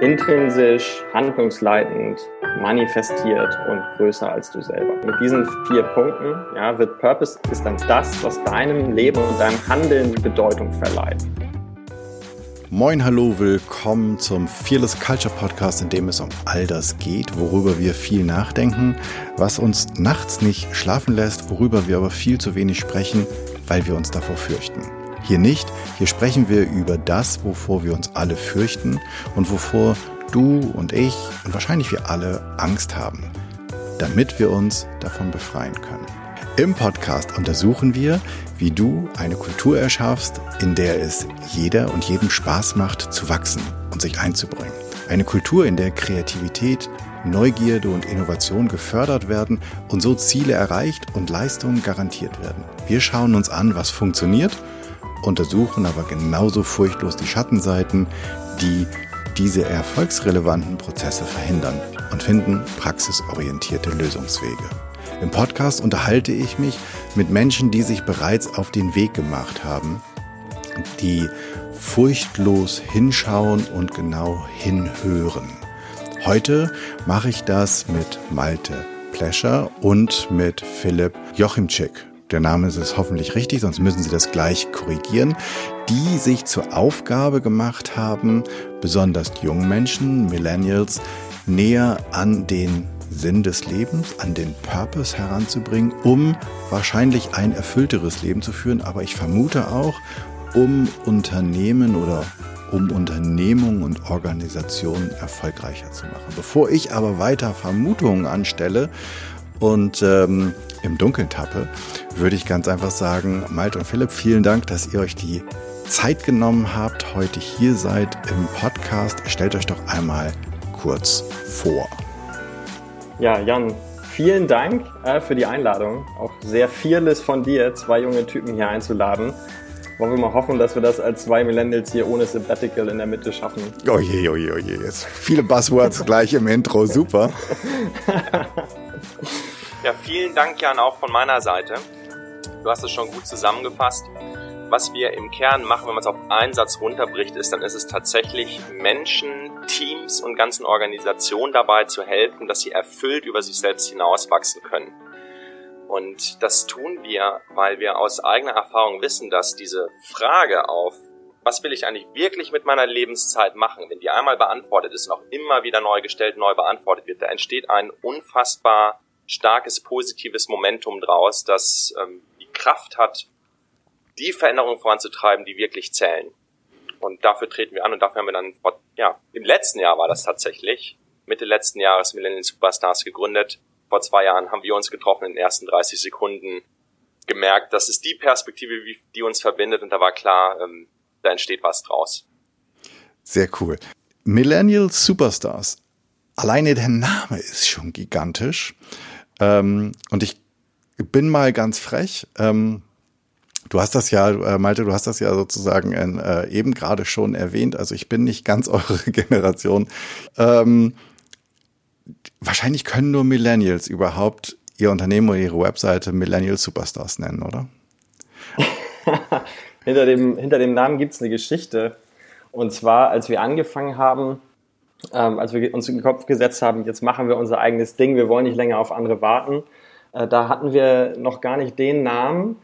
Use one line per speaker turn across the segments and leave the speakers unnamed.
intrinsisch, handlungsleitend, manifestiert und größer als du selber. Mit diesen vier Punkten ja, wird Purpose ist dann das, was deinem Leben und deinem Handeln Bedeutung verleiht.
Moin, hallo, willkommen zum Fearless Culture Podcast, in dem es um all das geht, worüber wir viel nachdenken, was uns nachts nicht schlafen lässt, worüber wir aber viel zu wenig sprechen, weil wir uns davor fürchten. Hier nicht, hier sprechen wir über das, wovor wir uns alle fürchten und wovor du und ich und wahrscheinlich wir alle Angst haben, damit wir uns davon befreien können. Im Podcast untersuchen wir, wie du eine Kultur erschaffst, in der es jeder und jedem Spaß macht, zu wachsen und sich einzubringen. Eine Kultur, in der Kreativität, Neugierde und Innovation gefördert werden und so Ziele erreicht und Leistungen garantiert werden. Wir schauen uns an, was funktioniert, untersuchen aber genauso furchtlos die Schattenseiten, die diese erfolgsrelevanten Prozesse verhindern und finden praxisorientierte Lösungswege. Im Podcast unterhalte ich mich mit Menschen, die sich bereits auf den Weg gemacht haben, die furchtlos hinschauen und genau hinhören. Heute mache ich das mit Malte Plescher und mit Philipp Jochimczyk. Der Name ist es hoffentlich richtig, sonst müssen Sie das gleich korrigieren. Die sich zur Aufgabe gemacht haben, besonders jungen Menschen, Millennials, näher an den Sinn des Lebens, an den Purpose heranzubringen, um wahrscheinlich ein erfüllteres Leben zu führen, aber ich vermute auch, um Unternehmen oder um Unternehmungen und Organisationen erfolgreicher zu machen. Bevor ich aber weiter Vermutungen anstelle und ähm, im Dunkeln tappe, würde ich ganz einfach sagen, Malte und Philipp, vielen Dank, dass ihr euch die Zeit genommen habt, heute hier seid im Podcast. Stellt euch doch einmal kurz vor.
Ja, Jan, vielen Dank äh, für die Einladung. Auch sehr fearless von dir, zwei junge Typen hier einzuladen. Wollen wir mal hoffen, dass wir das als zwei Millennials hier ohne Sabbatical in der Mitte schaffen.
Oje, oje, oje. Jetzt viele Buzzwords gleich im Intro. Super.
ja, vielen Dank, Jan, auch von meiner Seite. Du hast es schon gut zusammengefasst was wir im Kern machen, wenn man es auf einen Satz runterbricht, ist, dann ist es tatsächlich Menschen, Teams und ganzen Organisationen dabei zu helfen, dass sie erfüllt über sich selbst hinauswachsen können. Und das tun wir, weil wir aus eigener Erfahrung wissen, dass diese Frage auf, was will ich eigentlich wirklich mit meiner Lebenszeit machen, wenn die einmal beantwortet ist und auch immer wieder neu gestellt, neu beantwortet wird, da entsteht ein unfassbar starkes positives Momentum draus, das ähm, die Kraft hat, die Veränderungen voranzutreiben, die wirklich zählen. Und dafür treten wir an und dafür haben wir dann, ja, im letzten Jahr war das tatsächlich, Mitte letzten Jahres Millennial Superstars gegründet. Vor zwei Jahren haben wir uns getroffen in den ersten 30 Sekunden, gemerkt, das ist die Perspektive, die uns verbindet und da war klar, ähm, da entsteht was draus.
Sehr cool. Millennial Superstars. Alleine der Name ist schon gigantisch. Ähm, und ich bin mal ganz frech. Ähm, Du hast das ja, äh, Malte, du hast das ja sozusagen in, äh, eben gerade schon erwähnt. Also ich bin nicht ganz eure Generation. Ähm, wahrscheinlich können nur Millennials überhaupt ihr Unternehmen oder ihre Webseite Millennial Superstars nennen, oder?
hinter, dem, hinter dem Namen gibt es eine Geschichte. Und zwar, als wir angefangen haben, ähm, als wir uns in den Kopf gesetzt haben, jetzt machen wir unser eigenes Ding, wir wollen nicht länger auf andere warten, äh, da hatten wir noch gar nicht den Namen,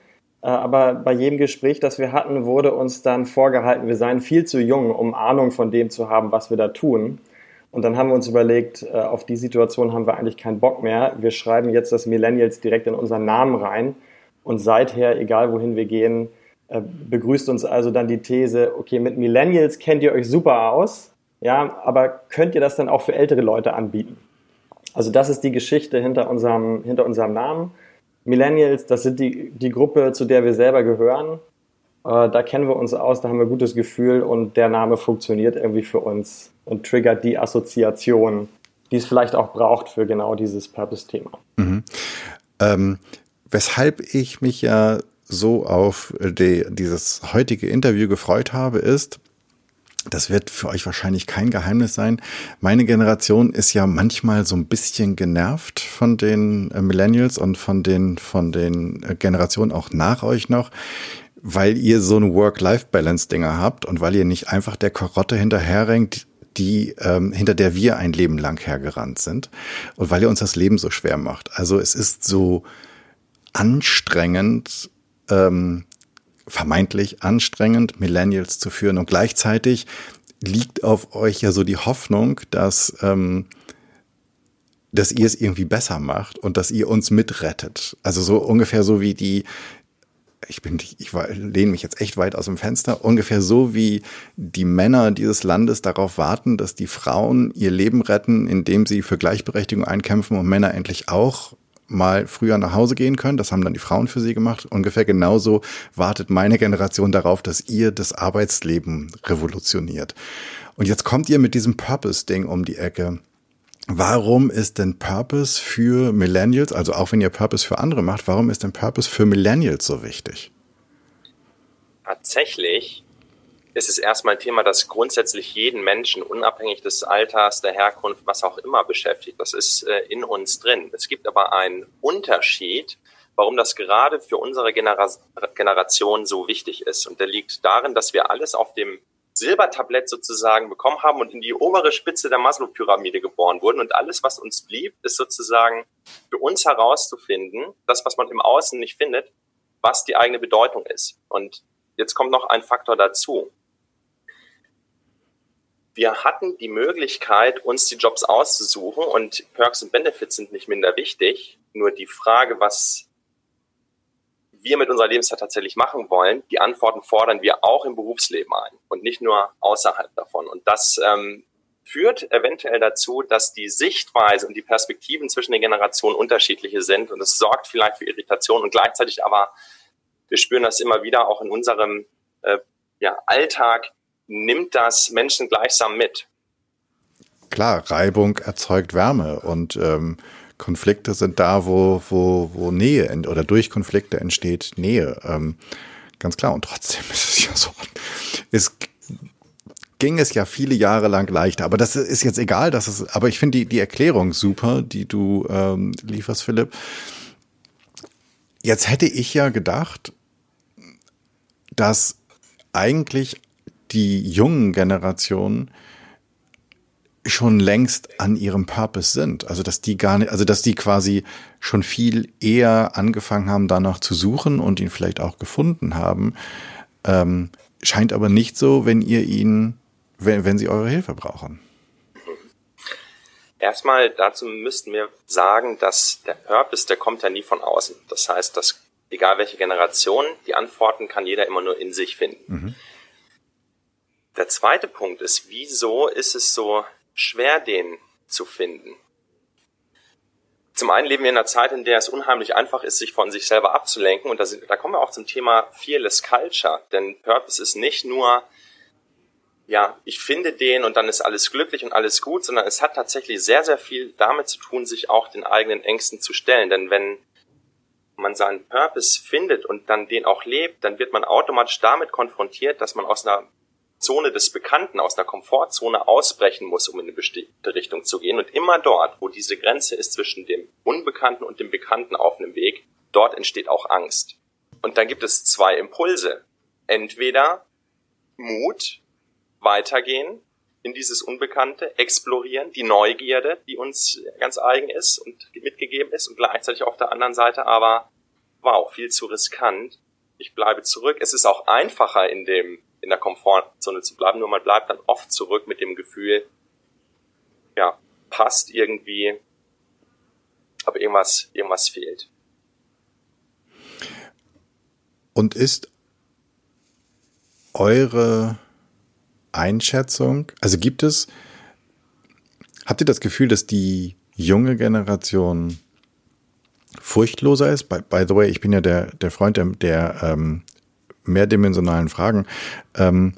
äh, aber bei jedem Gespräch, das wir hatten, wurde uns dann vorgehalten, wir seien viel zu jung, um Ahnung von dem zu haben, was wir da tun. Und dann haben wir uns überlegt, äh, auf die Situation haben wir eigentlich keinen Bock mehr. Wir schreiben jetzt das Millennials direkt in unseren Namen rein. Und seither, egal wohin wir gehen, äh, begrüßt uns also dann die These, okay, mit Millennials kennt ihr euch super aus, ja, aber könnt ihr das dann auch für ältere Leute anbieten? Also das ist die Geschichte hinter unserem, hinter unserem Namen. Millennials, das sind die, die Gruppe, zu der wir selber gehören. Äh, da kennen wir uns aus, da haben wir ein gutes Gefühl und der Name funktioniert irgendwie für uns und triggert die Assoziation, die es vielleicht auch braucht für genau dieses Purpose-Thema. Mhm.
Ähm, weshalb ich mich ja so auf die, dieses heutige Interview gefreut habe, ist, das wird für euch wahrscheinlich kein Geheimnis sein. Meine Generation ist ja manchmal so ein bisschen genervt von den äh, Millennials und von den, von den äh, Generationen auch nach euch noch, weil ihr so eine Work-Life-Balance-Dinger habt und weil ihr nicht einfach der Karotte hinterherrenkt, die ähm, hinter der wir ein Leben lang hergerannt sind und weil ihr uns das Leben so schwer macht. Also es ist so anstrengend, ähm, vermeintlich anstrengend, Millennials zu führen und gleichzeitig liegt auf euch ja so die Hoffnung, dass ähm, dass ihr es irgendwie besser macht und dass ihr uns mitrettet. Also so ungefähr so wie die ich bin, ich lehne mich jetzt echt weit aus dem Fenster, ungefähr so wie die Männer dieses Landes darauf warten, dass die Frauen ihr Leben retten, indem sie für Gleichberechtigung einkämpfen und Männer endlich auch mal früher nach Hause gehen können. Das haben dann die Frauen für sie gemacht. Ungefähr genauso wartet meine Generation darauf, dass ihr das Arbeitsleben revolutioniert. Und jetzt kommt ihr mit diesem Purpose-Ding um die Ecke. Warum ist denn Purpose für Millennials, also auch wenn ihr Purpose für andere macht, warum ist denn Purpose für Millennials so wichtig?
Tatsächlich ist es erstmal ein Thema, das grundsätzlich jeden Menschen, unabhängig des Alters, der Herkunft, was auch immer beschäftigt. Das ist äh, in uns drin. Es gibt aber einen Unterschied, warum das gerade für unsere Genera Generation so wichtig ist. Und der liegt darin, dass wir alles auf dem Silbertablett sozusagen bekommen haben und in die obere Spitze der Maslow-Pyramide geboren wurden. Und alles, was uns blieb, ist sozusagen für uns herauszufinden, das, was man im Außen nicht findet, was die eigene Bedeutung ist. Und jetzt kommt noch ein Faktor dazu. Wir hatten die Möglichkeit, uns die Jobs auszusuchen und Perks und Benefits sind nicht minder wichtig. Nur die Frage, was wir mit unserer Lebenszeit tatsächlich machen wollen, die Antworten fordern wir auch im Berufsleben ein und nicht nur außerhalb davon. Und das ähm, führt eventuell dazu, dass die Sichtweise und die Perspektiven zwischen den Generationen unterschiedliche sind und es sorgt vielleicht für Irritation und gleichzeitig aber, wir spüren das immer wieder auch in unserem äh, ja, Alltag, nimmt das Menschen gleichsam mit.
Klar, Reibung erzeugt Wärme und ähm, Konflikte sind da, wo, wo, wo Nähe oder durch Konflikte entsteht Nähe. Ähm, ganz klar. Und trotzdem ist es ja so. Es ging es ja viele Jahre lang leichter. Aber das ist jetzt egal, dass es, aber ich finde die, die Erklärung super, die du ähm, lieferst, Philipp. Jetzt hätte ich ja gedacht, dass eigentlich die jungen Generationen schon längst an ihrem Purpose sind. Also dass die gar nicht, also dass die quasi schon viel eher angefangen haben, danach zu suchen und ihn vielleicht auch gefunden haben. Ähm, scheint aber nicht so, wenn ihr ihn, wenn, wenn sie eure Hilfe brauchen.
Erstmal dazu müssten wir sagen, dass der Purpose, der kommt ja nie von außen. Das heißt, dass egal welche Generation, die Antworten kann jeder immer nur in sich finden. Mhm. Der zweite Punkt ist, wieso ist es so schwer, den zu finden. Zum einen leben wir in einer Zeit, in der es unheimlich einfach ist, sich von sich selber abzulenken. Und da, sind, da kommen wir auch zum Thema Fearless Culture. Denn Purpose ist nicht nur, ja, ich finde den und dann ist alles glücklich und alles gut, sondern es hat tatsächlich sehr, sehr viel damit zu tun, sich auch den eigenen Ängsten zu stellen. Denn wenn man seinen Purpose findet und dann den auch lebt, dann wird man automatisch damit konfrontiert, dass man aus einer Zone des Bekannten, aus der Komfortzone ausbrechen muss, um in eine bestimmte Richtung zu gehen. Und immer dort, wo diese Grenze ist zwischen dem Unbekannten und dem Bekannten auf einem Weg, dort entsteht auch Angst. Und dann gibt es zwei Impulse. Entweder Mut, weitergehen in dieses Unbekannte, explorieren, die Neugierde, die uns ganz eigen ist und mitgegeben ist und gleichzeitig auf der anderen Seite aber, wow, viel zu riskant. Ich bleibe zurück. Es ist auch einfacher in dem in der Komfortzone zu bleiben, nur man bleibt dann oft zurück mit dem Gefühl, ja, passt irgendwie, aber irgendwas, irgendwas fehlt.
Und ist eure Einschätzung, also gibt es, habt ihr das Gefühl, dass die junge Generation furchtloser ist? By, by the way, ich bin ja der, der Freund der, der ähm, mehrdimensionalen Fragen. Ähm,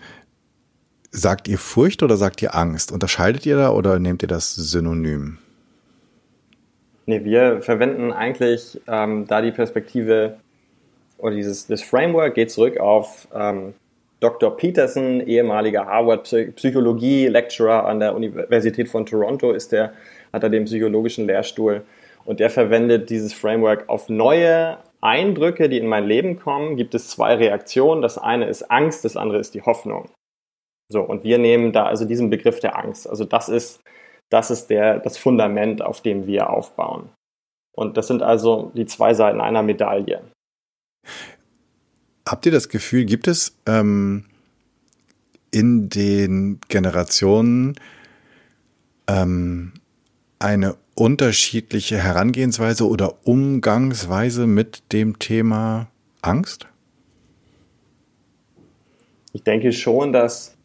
sagt ihr Furcht oder sagt ihr Angst? Unterscheidet ihr da oder nehmt ihr das synonym?
Nee, wir verwenden eigentlich ähm, da die Perspektive oder dieses das Framework geht zurück auf ähm, Dr. Peterson, ehemaliger Harvard-Psychologie-Lecturer an der Universität von Toronto, ist der, hat er den psychologischen Lehrstuhl und der verwendet dieses Framework auf neue Eindrücke, die in mein Leben kommen, gibt es zwei Reaktionen. Das eine ist Angst, das andere ist die Hoffnung. So, und wir nehmen da also diesen Begriff der Angst. Also das ist, das ist der, das Fundament, auf dem wir aufbauen. Und das sind also die zwei Seiten einer Medaille.
Habt ihr das Gefühl, gibt es ähm, in den Generationen ähm, eine unterschiedliche Herangehensweise oder Umgangsweise mit dem Thema Angst?
Ich denke schon, dass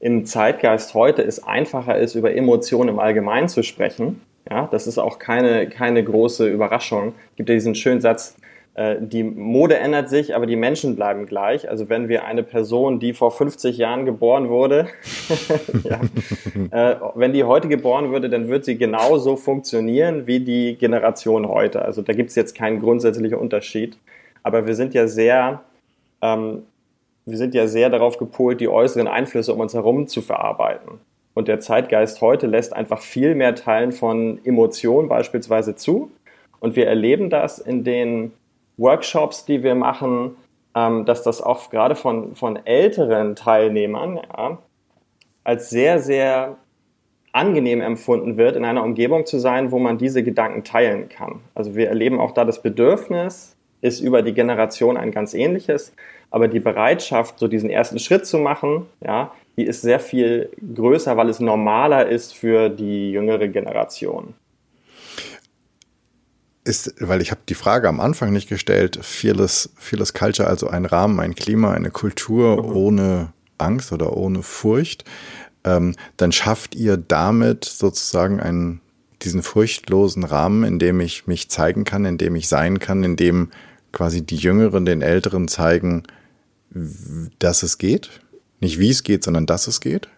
im Zeitgeist heute es einfacher ist, über Emotionen im Allgemeinen zu sprechen. Ja, das ist auch keine, keine große Überraschung. Es gibt ja diesen schönen Satz, die Mode ändert sich, aber die Menschen bleiben gleich. Also wenn wir eine Person, die vor 50 Jahren geboren wurde, ja, äh, wenn die heute geboren würde, dann wird sie genauso funktionieren wie die Generation heute. Also da gibt es jetzt keinen grundsätzlichen Unterschied. Aber wir sind ja sehr, ähm, wir sind ja sehr darauf gepolt, die äußeren Einflüsse um uns herum zu verarbeiten. Und der Zeitgeist heute lässt einfach viel mehr Teilen von Emotionen beispielsweise zu. Und wir erleben das in den Workshops, die wir machen, ähm, dass das auch gerade von, von älteren Teilnehmern ja, als sehr, sehr angenehm empfunden wird, in einer Umgebung zu sein, wo man diese Gedanken teilen kann. Also wir erleben auch da das Bedürfnis, ist über die Generation ein ganz ähnliches, aber die Bereitschaft, so diesen ersten Schritt zu machen, ja, die ist sehr viel größer, weil es normaler ist für die jüngere Generation
ist, weil ich habe die Frage am Anfang nicht gestellt, Fearless, Fearless Culture, also ein Rahmen, ein Klima, eine Kultur mhm. ohne Angst oder ohne Furcht, ähm, dann schafft ihr damit sozusagen einen, diesen furchtlosen Rahmen, in dem ich mich zeigen kann, in dem ich sein kann, in dem quasi die Jüngeren den Älteren zeigen, dass es geht. Nicht wie es geht, sondern dass es geht.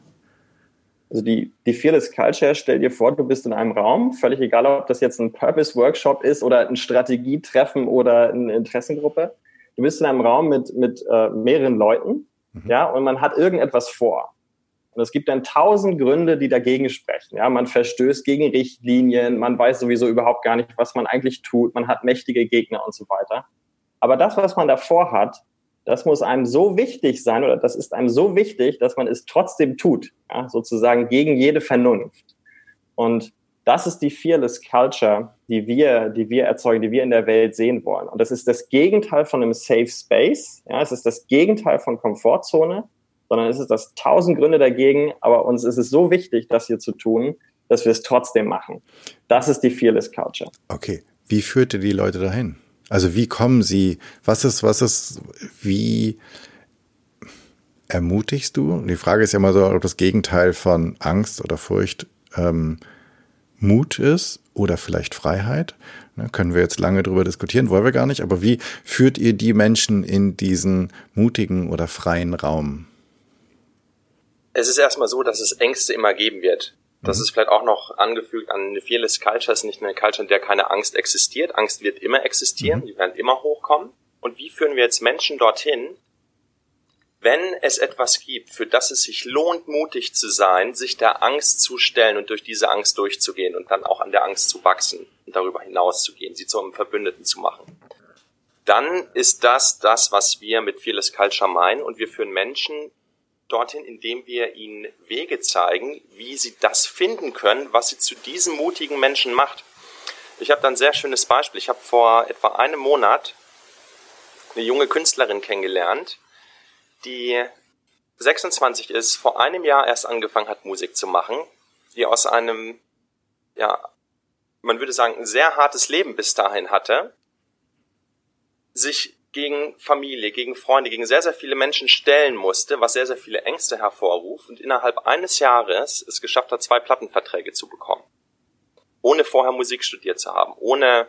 Also die, die Fearless Culture, stell dir vor, du bist in einem Raum, völlig egal, ob das jetzt ein Purpose-Workshop ist oder ein Strategietreffen oder eine Interessengruppe. Du bist in einem Raum mit, mit äh, mehreren Leuten, mhm. ja, und man hat irgendetwas vor. Und es gibt dann tausend Gründe, die dagegen sprechen. Ja, man verstößt gegen Richtlinien, man weiß sowieso überhaupt gar nicht, was man eigentlich tut, man hat mächtige Gegner und so weiter. Aber das, was man davor hat, das muss einem so wichtig sein oder das ist einem so wichtig, dass man es trotzdem tut, ja, sozusagen gegen jede Vernunft. Und das ist die Fearless Culture, die wir, die wir erzeugen, die wir in der Welt sehen wollen. Und das ist das Gegenteil von einem Safe Space. Ja, es ist das Gegenteil von Komfortzone, sondern es ist das tausend Gründe dagegen. Aber uns ist es so wichtig, das hier zu tun, dass wir es trotzdem machen. Das ist die Fearless Culture.
Okay. Wie führt ihr die Leute dahin? Also wie kommen Sie, was ist, was ist, wie ermutigst du? Die Frage ist ja immer so, ob das Gegenteil von Angst oder Furcht ähm, Mut ist oder vielleicht Freiheit. Ne, können wir jetzt lange drüber diskutieren, wollen wir gar nicht, aber wie führt ihr die Menschen in diesen mutigen oder freien Raum?
Es ist erstmal so, dass es Ängste immer geben wird. Das mhm. ist vielleicht auch noch angefügt an eine Fearless Culture, ist nicht eine Culture, in der keine Angst existiert. Angst wird immer existieren, mhm. die werden immer hochkommen. Und wie führen wir jetzt Menschen dorthin, wenn es etwas gibt, für das es sich lohnt, mutig zu sein, sich der Angst zu stellen und durch diese Angst durchzugehen und dann auch an der Angst zu wachsen und darüber hinaus zu gehen, sie zu einem Verbündeten zu machen. Dann ist das das, was wir mit Fearless Culture meinen und wir führen Menschen dorthin, indem wir ihnen Wege zeigen, wie sie das finden können, was sie zu diesem mutigen Menschen macht. Ich habe da ein sehr schönes Beispiel. Ich habe vor etwa einem Monat eine junge Künstlerin kennengelernt, die 26 ist, vor einem Jahr erst angefangen hat, Musik zu machen, die aus einem, ja, man würde sagen, ein sehr hartes Leben bis dahin hatte, sich gegen Familie, gegen Freunde, gegen sehr, sehr viele Menschen stellen musste, was sehr, sehr viele Ängste hervorruft und innerhalb eines Jahres es geschafft hat, zwei Plattenverträge zu bekommen. Ohne vorher Musik studiert zu haben, ohne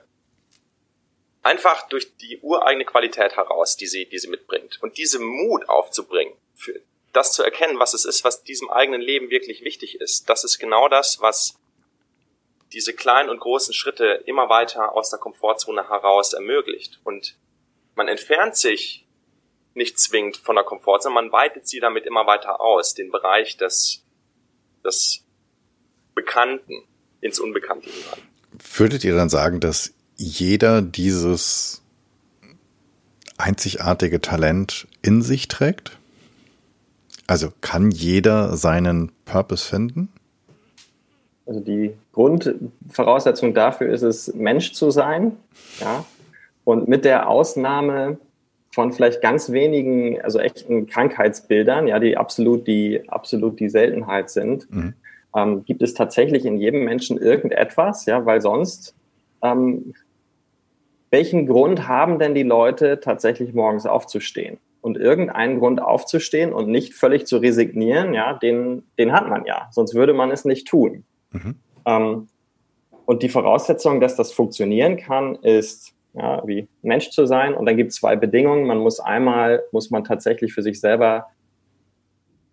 einfach durch die ureigene Qualität heraus, die sie, die sie mitbringt. Und diese Mut aufzubringen, für das zu erkennen, was es ist, was diesem eigenen Leben wirklich wichtig ist, das ist genau das, was diese kleinen und großen Schritte immer weiter aus der Komfortzone heraus ermöglicht. Und man entfernt sich nicht zwingend von der Komfortzone, man weitet sie damit immer weiter aus, den Bereich des, des Bekannten ins Unbekannte hinein.
Würdet ihr dann sagen, dass jeder dieses einzigartige Talent in sich trägt? Also kann jeder seinen Purpose finden?
Also die Grundvoraussetzung dafür ist es, Mensch zu sein. Ja? Und mit der Ausnahme von vielleicht ganz wenigen, also echten Krankheitsbildern, ja, die absolut die, absolut die Seltenheit sind, mhm. ähm, gibt es tatsächlich in jedem Menschen irgendetwas, ja, weil sonst, ähm, welchen Grund haben denn die Leute tatsächlich morgens aufzustehen? Und irgendeinen Grund aufzustehen und nicht völlig zu resignieren, ja, den, den hat man ja, sonst würde man es nicht tun. Mhm. Ähm, und die Voraussetzung, dass das funktionieren kann, ist, ja, wie Mensch zu sein. Und dann gibt es zwei Bedingungen. Man muss einmal, muss man tatsächlich für sich selber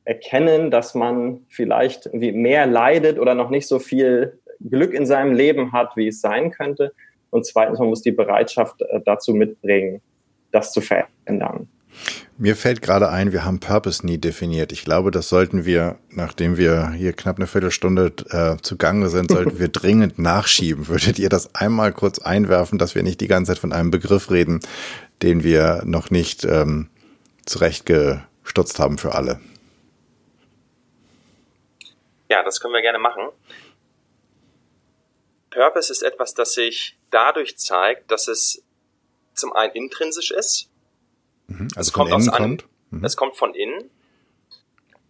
erkennen, dass man vielleicht irgendwie mehr leidet oder noch nicht so viel Glück in seinem Leben hat, wie es sein könnte. Und zweitens, man muss die Bereitschaft äh, dazu mitbringen, das zu verändern.
Mir fällt gerade ein, wir haben Purpose nie definiert. Ich glaube, das sollten wir, nachdem wir hier knapp eine Viertelstunde äh, zugange sind, sollten wir dringend nachschieben. Würdet ihr das einmal kurz einwerfen, dass wir nicht die ganze Zeit von einem Begriff reden, den wir noch nicht ähm, zurechtgestutzt haben für alle?
Ja, das können wir gerne machen. Purpose ist etwas, das sich dadurch zeigt, dass es zum einen intrinsisch ist,
Mhm, also es kommt aus kommt?
Mhm. Es kommt von innen.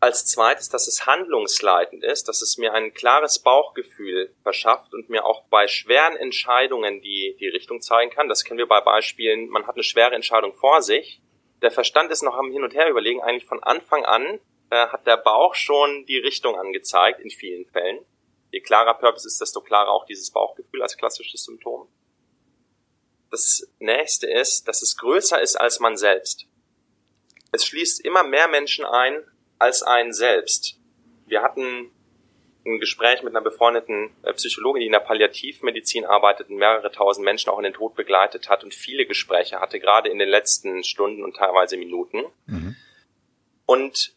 Als zweites, dass es handlungsleitend ist, dass es mir ein klares Bauchgefühl verschafft und mir auch bei schweren Entscheidungen die, die Richtung zeigen kann. Das kennen wir bei Beispielen, man hat eine schwere Entscheidung vor sich. Der Verstand ist noch am Hin und Her überlegen. Eigentlich von Anfang an äh, hat der Bauch schon die Richtung angezeigt, in vielen Fällen. Je klarer Purpose ist, desto klarer auch dieses Bauchgefühl als klassisches Symptom. Das nächste ist, dass es größer ist als man selbst. Es schließt immer mehr Menschen ein als einen selbst. Wir hatten ein Gespräch mit einer befreundeten äh, Psychologin, die in der Palliativmedizin arbeitet und mehrere tausend Menschen auch in den Tod begleitet hat und viele Gespräche hatte, gerade in den letzten Stunden und teilweise Minuten. Mhm. Und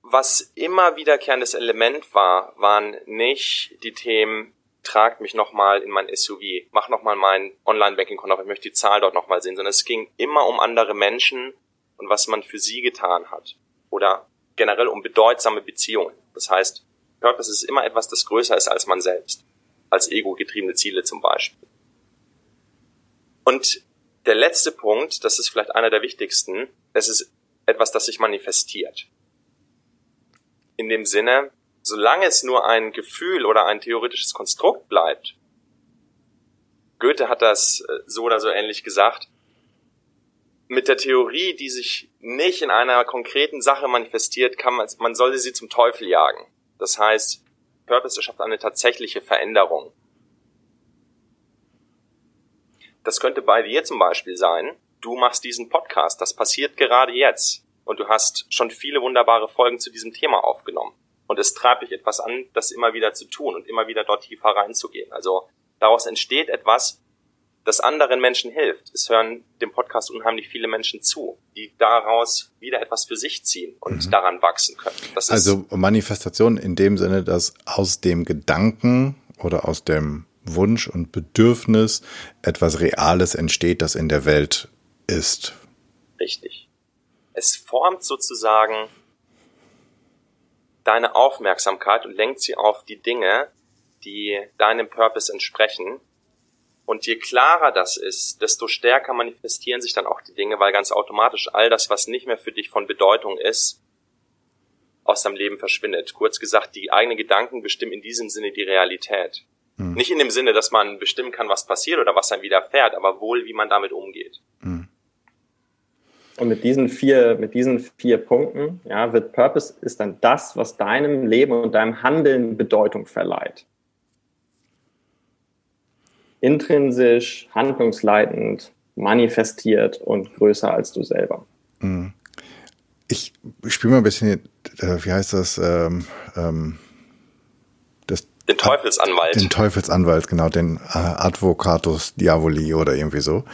was immer wiederkehrendes Element war, waren nicht die Themen, tragt mich nochmal in mein SUV, mach nochmal mein Online-Banking-Konto auf, ich möchte die Zahl dort nochmal sehen, sondern es ging immer um andere Menschen und was man für sie getan hat. Oder generell um bedeutsame Beziehungen. Das heißt, Purpose ist immer etwas, das größer ist als man selbst. Als ego-getriebene Ziele zum Beispiel. Und der letzte Punkt, das ist vielleicht einer der wichtigsten, es ist etwas, das sich manifestiert. In dem Sinne, solange es nur ein Gefühl oder ein theoretisches Konstrukt bleibt, Goethe hat das äh, so oder so ähnlich gesagt, mit der Theorie, die sich nicht in einer konkreten Sache manifestiert, kann man, man sollte sie zum Teufel jagen. Das heißt, Purpose schafft eine tatsächliche Veränderung. Das könnte bei dir zum Beispiel sein, du machst diesen Podcast, das passiert gerade jetzt und du hast schon viele wunderbare Folgen zu diesem Thema aufgenommen. Und es treibt dich etwas an, das immer wieder zu tun und immer wieder dort tiefer reinzugehen. Also daraus entsteht etwas, das anderen Menschen hilft. Es hören dem Podcast unheimlich viele Menschen zu, die daraus wieder etwas für sich ziehen und mhm. daran wachsen können.
Das also Manifestation in dem Sinne, dass aus dem Gedanken oder aus dem Wunsch und Bedürfnis etwas Reales entsteht, das in der Welt ist.
Richtig. Es formt sozusagen deine Aufmerksamkeit und lenkt sie auf die Dinge, die deinem Purpose entsprechen. Und je klarer das ist, desto stärker manifestieren sich dann auch die Dinge, weil ganz automatisch all das, was nicht mehr für dich von Bedeutung ist, aus deinem Leben verschwindet. Kurz gesagt, die eigenen Gedanken bestimmen in diesem Sinne die Realität. Hm. Nicht in dem Sinne, dass man bestimmen kann, was passiert oder was einem widerfährt, aber wohl, wie man damit umgeht.
Und mit diesen vier, mit diesen vier Punkten, ja, wird Purpose ist dann das, was deinem Leben und deinem Handeln Bedeutung verleiht. Intrinsisch, handlungsleitend, manifestiert und größer als du selber. Mhm.
Ich spiele mal ein bisschen, äh, wie heißt das, ähm, ähm,
das den Teufelsanwalt.
Den Teufelsanwalt, genau, den äh, Advocatus Diavoli oder irgendwie so.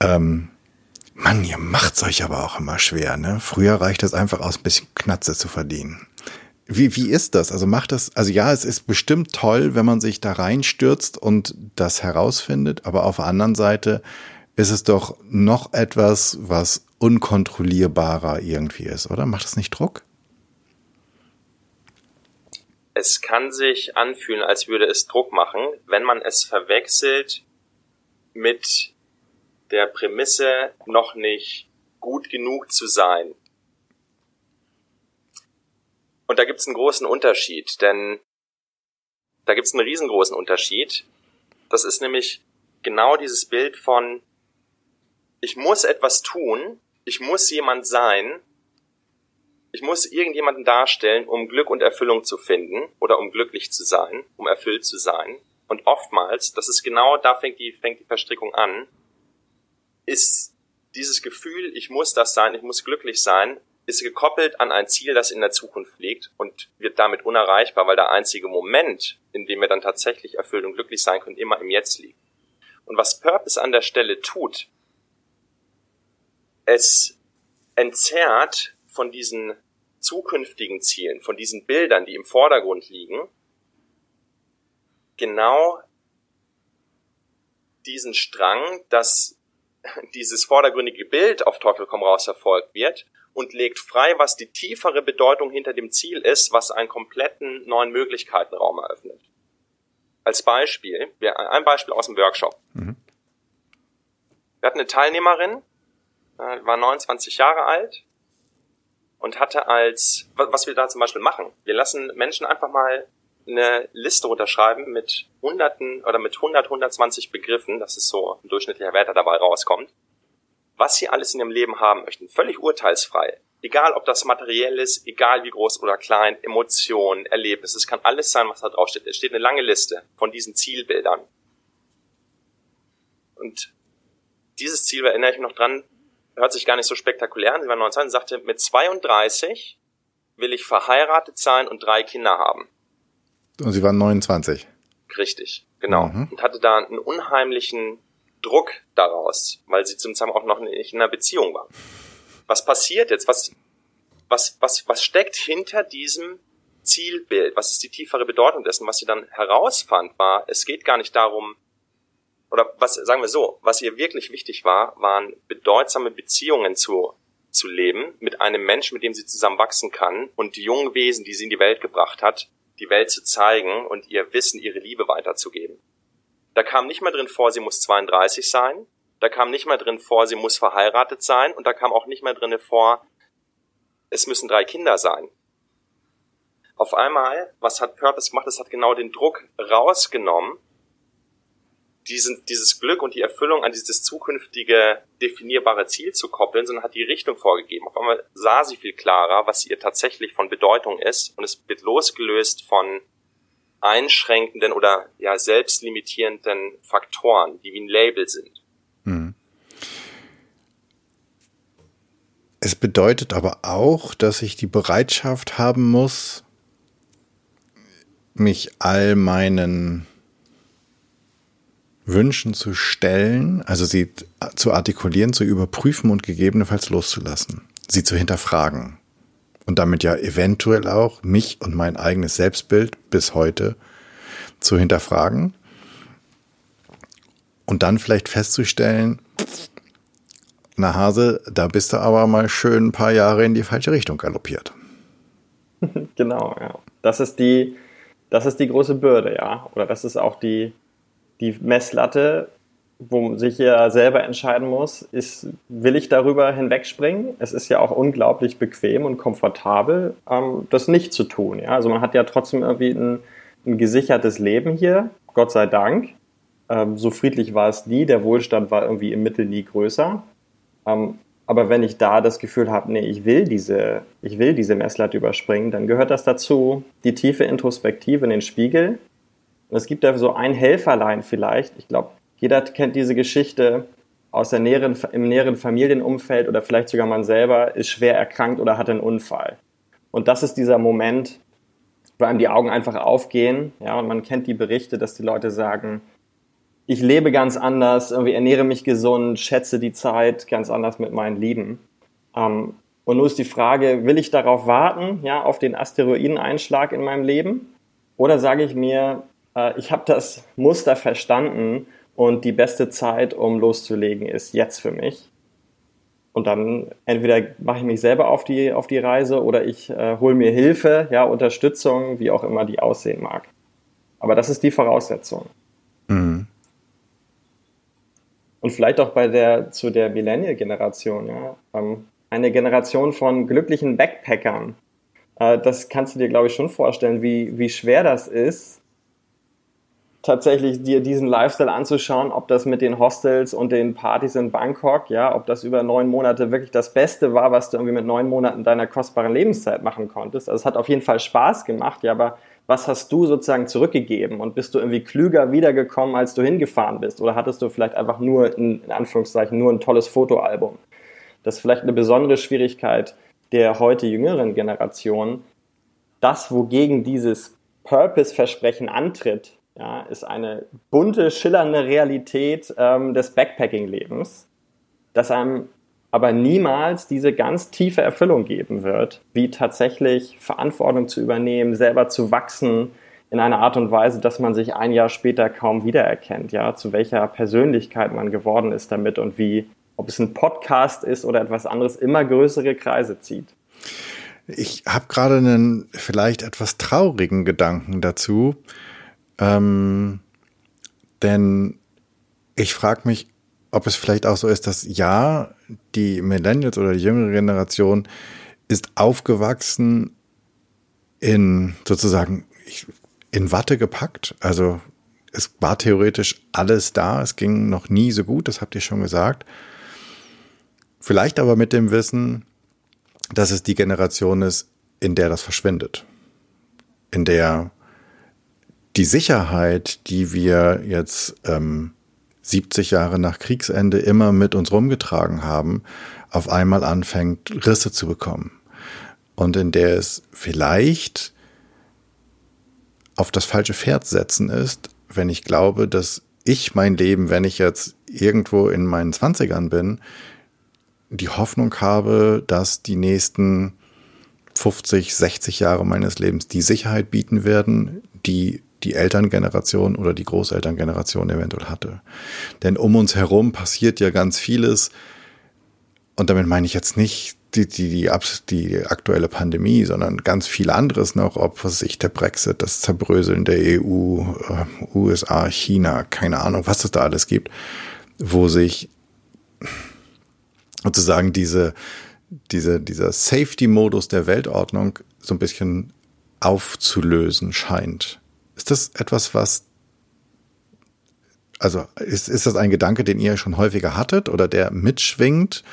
Ähm, Mann, ihr macht's euch aber auch immer schwer, ne? Früher reicht es einfach aus, ein bisschen Knatze zu verdienen. Wie, wie ist das? Also macht das, also ja, es ist bestimmt toll, wenn man sich da reinstürzt und das herausfindet, aber auf der anderen Seite ist es doch noch etwas, was unkontrollierbarer irgendwie ist, oder? Macht das nicht Druck?
es kann sich anfühlen, als würde es Druck machen, wenn man es verwechselt mit der Prämisse, noch nicht gut genug zu sein. Und da gibt es einen großen Unterschied, denn da gibt es einen riesengroßen Unterschied. Das ist nämlich genau dieses Bild von, ich muss etwas tun, ich muss jemand sein, ich muss irgendjemanden darstellen, um Glück und Erfüllung zu finden oder um glücklich zu sein, um erfüllt zu sein. Und oftmals, das ist genau, da fängt die, fängt die Verstrickung an, ist dieses Gefühl, ich muss das sein, ich muss glücklich sein, ist gekoppelt an ein Ziel, das in der Zukunft liegt und wird damit unerreichbar, weil der einzige Moment, in dem wir dann tatsächlich erfüllt und glücklich sein können, immer im Jetzt liegt. Und was Purpose an der Stelle tut, es entzerrt von diesen zukünftigen Zielen, von diesen Bildern, die im Vordergrund liegen, genau diesen Strang, dass dieses vordergründige Bild auf Teufel komm raus verfolgt wird und legt frei, was die tiefere Bedeutung hinter dem Ziel ist, was einen kompletten neuen Möglichkeitenraum eröffnet. Als Beispiel, ein Beispiel aus dem Workshop. Mhm. Wir hatten eine Teilnehmerin, äh, war 29 Jahre alt und hatte als, was wir da zum Beispiel machen, wir lassen Menschen einfach mal eine Liste runterschreiben mit hunderten oder mit 100, 120 Begriffen, das ist so ein durchschnittlicher Wert, der dabei rauskommt was sie alles in ihrem Leben haben möchten. Völlig urteilsfrei. Egal, ob das materiell ist, egal wie groß oder klein, Emotionen, Erlebnisse, es kann alles sein, was da drauf steht. Es steht eine lange Liste von diesen Zielbildern. Und dieses Ziel, erinnere ich mich noch dran, hört sich gar nicht so spektakulär an. Sie war 19 und sagte, mit 32 will ich verheiratet sein und drei Kinder haben.
Und sie waren 29.
Richtig, genau. Mhm. Und hatte da einen unheimlichen Druck daraus, weil sie zum Zeitpunkt auch noch nicht in einer Beziehung war. Was passiert jetzt? Was, was, was, was steckt hinter diesem Zielbild? Was ist die tiefere Bedeutung dessen? Was sie dann herausfand, war, es geht gar nicht darum, oder was, sagen wir so, was ihr wirklich wichtig war, waren bedeutsame Beziehungen zu, zu leben mit einem Menschen, mit dem sie zusammen wachsen kann und die jungen Wesen, die sie in die Welt gebracht hat, die Welt zu zeigen und ihr Wissen, ihre Liebe weiterzugeben. Da kam nicht mehr drin vor, sie muss 32 sein. Da kam nicht mehr drin vor, sie muss verheiratet sein. Und da kam auch nicht mehr drin vor, es müssen drei Kinder sein. Auf einmal, was hat Purpose gemacht? Es hat genau den Druck rausgenommen, diesen, dieses Glück und die Erfüllung an dieses zukünftige definierbare Ziel zu koppeln, sondern hat die Richtung vorgegeben. Auf einmal sah sie viel klarer, was ihr tatsächlich von Bedeutung ist und es wird losgelöst von einschränkenden oder ja selbstlimitierenden Faktoren, die wie ein Label sind. Hm.
Es bedeutet aber auch, dass ich die Bereitschaft haben muss, mich all meinen Wünschen zu stellen, also sie zu artikulieren, zu überprüfen und gegebenenfalls loszulassen, sie zu hinterfragen und damit ja eventuell auch mich und mein eigenes Selbstbild bis heute zu hinterfragen und dann vielleicht festzustellen, na Hase, da bist du aber mal schön ein paar Jahre in die falsche Richtung galoppiert.
Genau, ja. Das ist die, das ist die große Bürde, ja. Oder das ist auch die, die Messlatte, wo sich ja selber entscheiden muss, ist, will ich darüber hinwegspringen? Es ist ja auch unglaublich bequem und komfortabel, ähm, das nicht zu tun. Ja? Also man hat ja trotzdem irgendwie ein, ein gesichertes Leben hier, Gott sei Dank. Ähm, so friedlich war es nie, der Wohlstand war irgendwie im Mittel nie größer. Ähm, aber wenn ich da das Gefühl habe, nee, ich will diese, ich will diese Messlatte überspringen, dann gehört das dazu, die tiefe Introspektive in den Spiegel. Und es gibt da so ein Helferlein vielleicht. Ich glaube, jeder kennt diese Geschichte aus der näheren, im näheren Familienumfeld oder vielleicht sogar man selber ist schwer erkrankt oder hat einen Unfall. Und das ist dieser Moment, wo einem die Augen einfach aufgehen. Ja, und man kennt die Berichte, dass die Leute sagen, ich lebe ganz anders, irgendwie ernähre mich gesund, schätze die Zeit ganz anders mit meinen Lieben. Ähm, und nur ist die Frage, will ich darauf warten, ja, auf den Asteroideneinschlag in meinem Leben? Oder sage ich mir, äh, ich habe das Muster verstanden und die beste Zeit, um loszulegen, ist jetzt für mich. Und dann entweder mache ich mich selber auf die, auf die Reise oder ich äh, hole mir Hilfe, ja, Unterstützung, wie auch immer die aussehen mag. Aber das ist die Voraussetzung. Mhm. Und vielleicht auch bei der, zu der Millennial-Generation, ja. Ähm, eine Generation von glücklichen Backpackern. Äh, das kannst du dir, glaube ich, schon vorstellen, wie, wie schwer das ist, tatsächlich dir diesen Lifestyle anzuschauen, ob das mit den Hostels und den Partys in Bangkok, ja, ob das über neun Monate wirklich das Beste war, was du irgendwie mit neun Monaten deiner kostbaren Lebenszeit machen konntest. Also es hat auf jeden Fall Spaß gemacht, ja, aber was hast du sozusagen zurückgegeben und bist du irgendwie klüger wiedergekommen, als du hingefahren bist? Oder hattest du vielleicht einfach nur, in, in Anführungszeichen, nur ein tolles Fotoalbum? Das ist vielleicht eine besondere Schwierigkeit der heute jüngeren Generation. Das, wogegen dieses Purpose-Versprechen antritt, ja, ist eine bunte, schillernde Realität ähm, des Backpacking-Lebens, das einem aber niemals diese ganz tiefe Erfüllung geben wird, wie tatsächlich Verantwortung zu übernehmen, selber zu wachsen in einer Art und Weise, dass man sich ein Jahr später kaum wiedererkennt, ja, zu welcher Persönlichkeit man geworden ist damit und wie, ob es ein Podcast ist oder etwas anderes, immer größere Kreise zieht.
Ich habe gerade einen vielleicht etwas traurigen Gedanken dazu, ähm, denn ich frage mich, ob es vielleicht auch so ist, dass ja, die Millennials oder die jüngere Generation ist aufgewachsen in sozusagen in Watte gepackt. Also es war theoretisch alles da. Es ging noch nie so gut, das habt ihr schon gesagt. Vielleicht aber mit dem Wissen, dass es die Generation ist, in der das verschwindet. In der die Sicherheit, die wir jetzt ähm, 70 Jahre nach Kriegsende immer mit uns rumgetragen haben, auf einmal anfängt, Risse zu bekommen. Und in der es vielleicht auf das falsche Pferd setzen ist, wenn ich glaube, dass ich mein Leben, wenn ich jetzt irgendwo in meinen Zwanzigern bin, die Hoffnung habe, dass die nächsten 50, 60 Jahre meines Lebens die Sicherheit bieten werden, die die Elterngeneration oder die Großelterngeneration eventuell hatte. Denn um uns herum passiert ja ganz vieles. Und damit meine ich jetzt nicht die, die, die, die aktuelle Pandemie, sondern ganz viel anderes noch, ob was sich der Brexit, das Zerbröseln der EU, äh, USA, China, keine Ahnung, was es da alles gibt, wo sich sozusagen diese, diese, dieser Safety-Modus der Weltordnung so ein bisschen aufzulösen scheint. Ist das etwas, was also ist, ist das ein Gedanke, den ihr schon häufiger hattet oder der mitschwingt,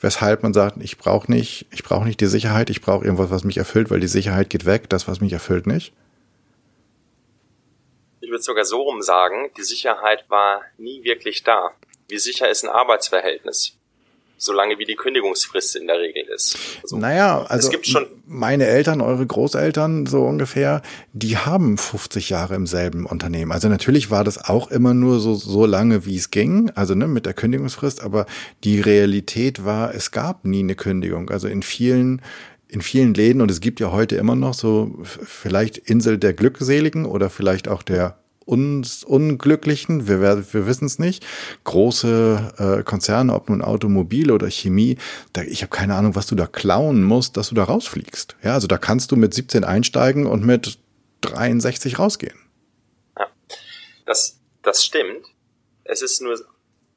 weshalb man sagt, ich brauche nicht, ich brauche nicht die Sicherheit, ich brauche irgendwas, was mich erfüllt, weil die Sicherheit geht weg, das, was mich erfüllt, nicht?
Ich würde sogar so rum sagen, die Sicherheit war nie wirklich da. Wie sicher ist ein Arbeitsverhältnis? Solange wie die Kündigungsfrist in der Regel ist.
Also, naja, also es gibt schon meine Eltern, eure Großeltern so ungefähr, die haben 50 Jahre im selben Unternehmen. Also natürlich war das auch immer nur so, so lange, wie es ging, also ne, mit der Kündigungsfrist, aber die Realität war, es gab nie eine Kündigung. Also in vielen in vielen Läden und es gibt ja heute immer noch so vielleicht Insel der Glückseligen oder vielleicht auch der uns Unglücklichen, wir, wir wissen es nicht, große äh, Konzerne, ob nun Automobil oder Chemie, da, ich habe keine Ahnung, was du da klauen musst, dass du da rausfliegst. Ja, also da kannst du mit 17 einsteigen und mit 63 rausgehen.
Ja, das, das stimmt. Es ist nur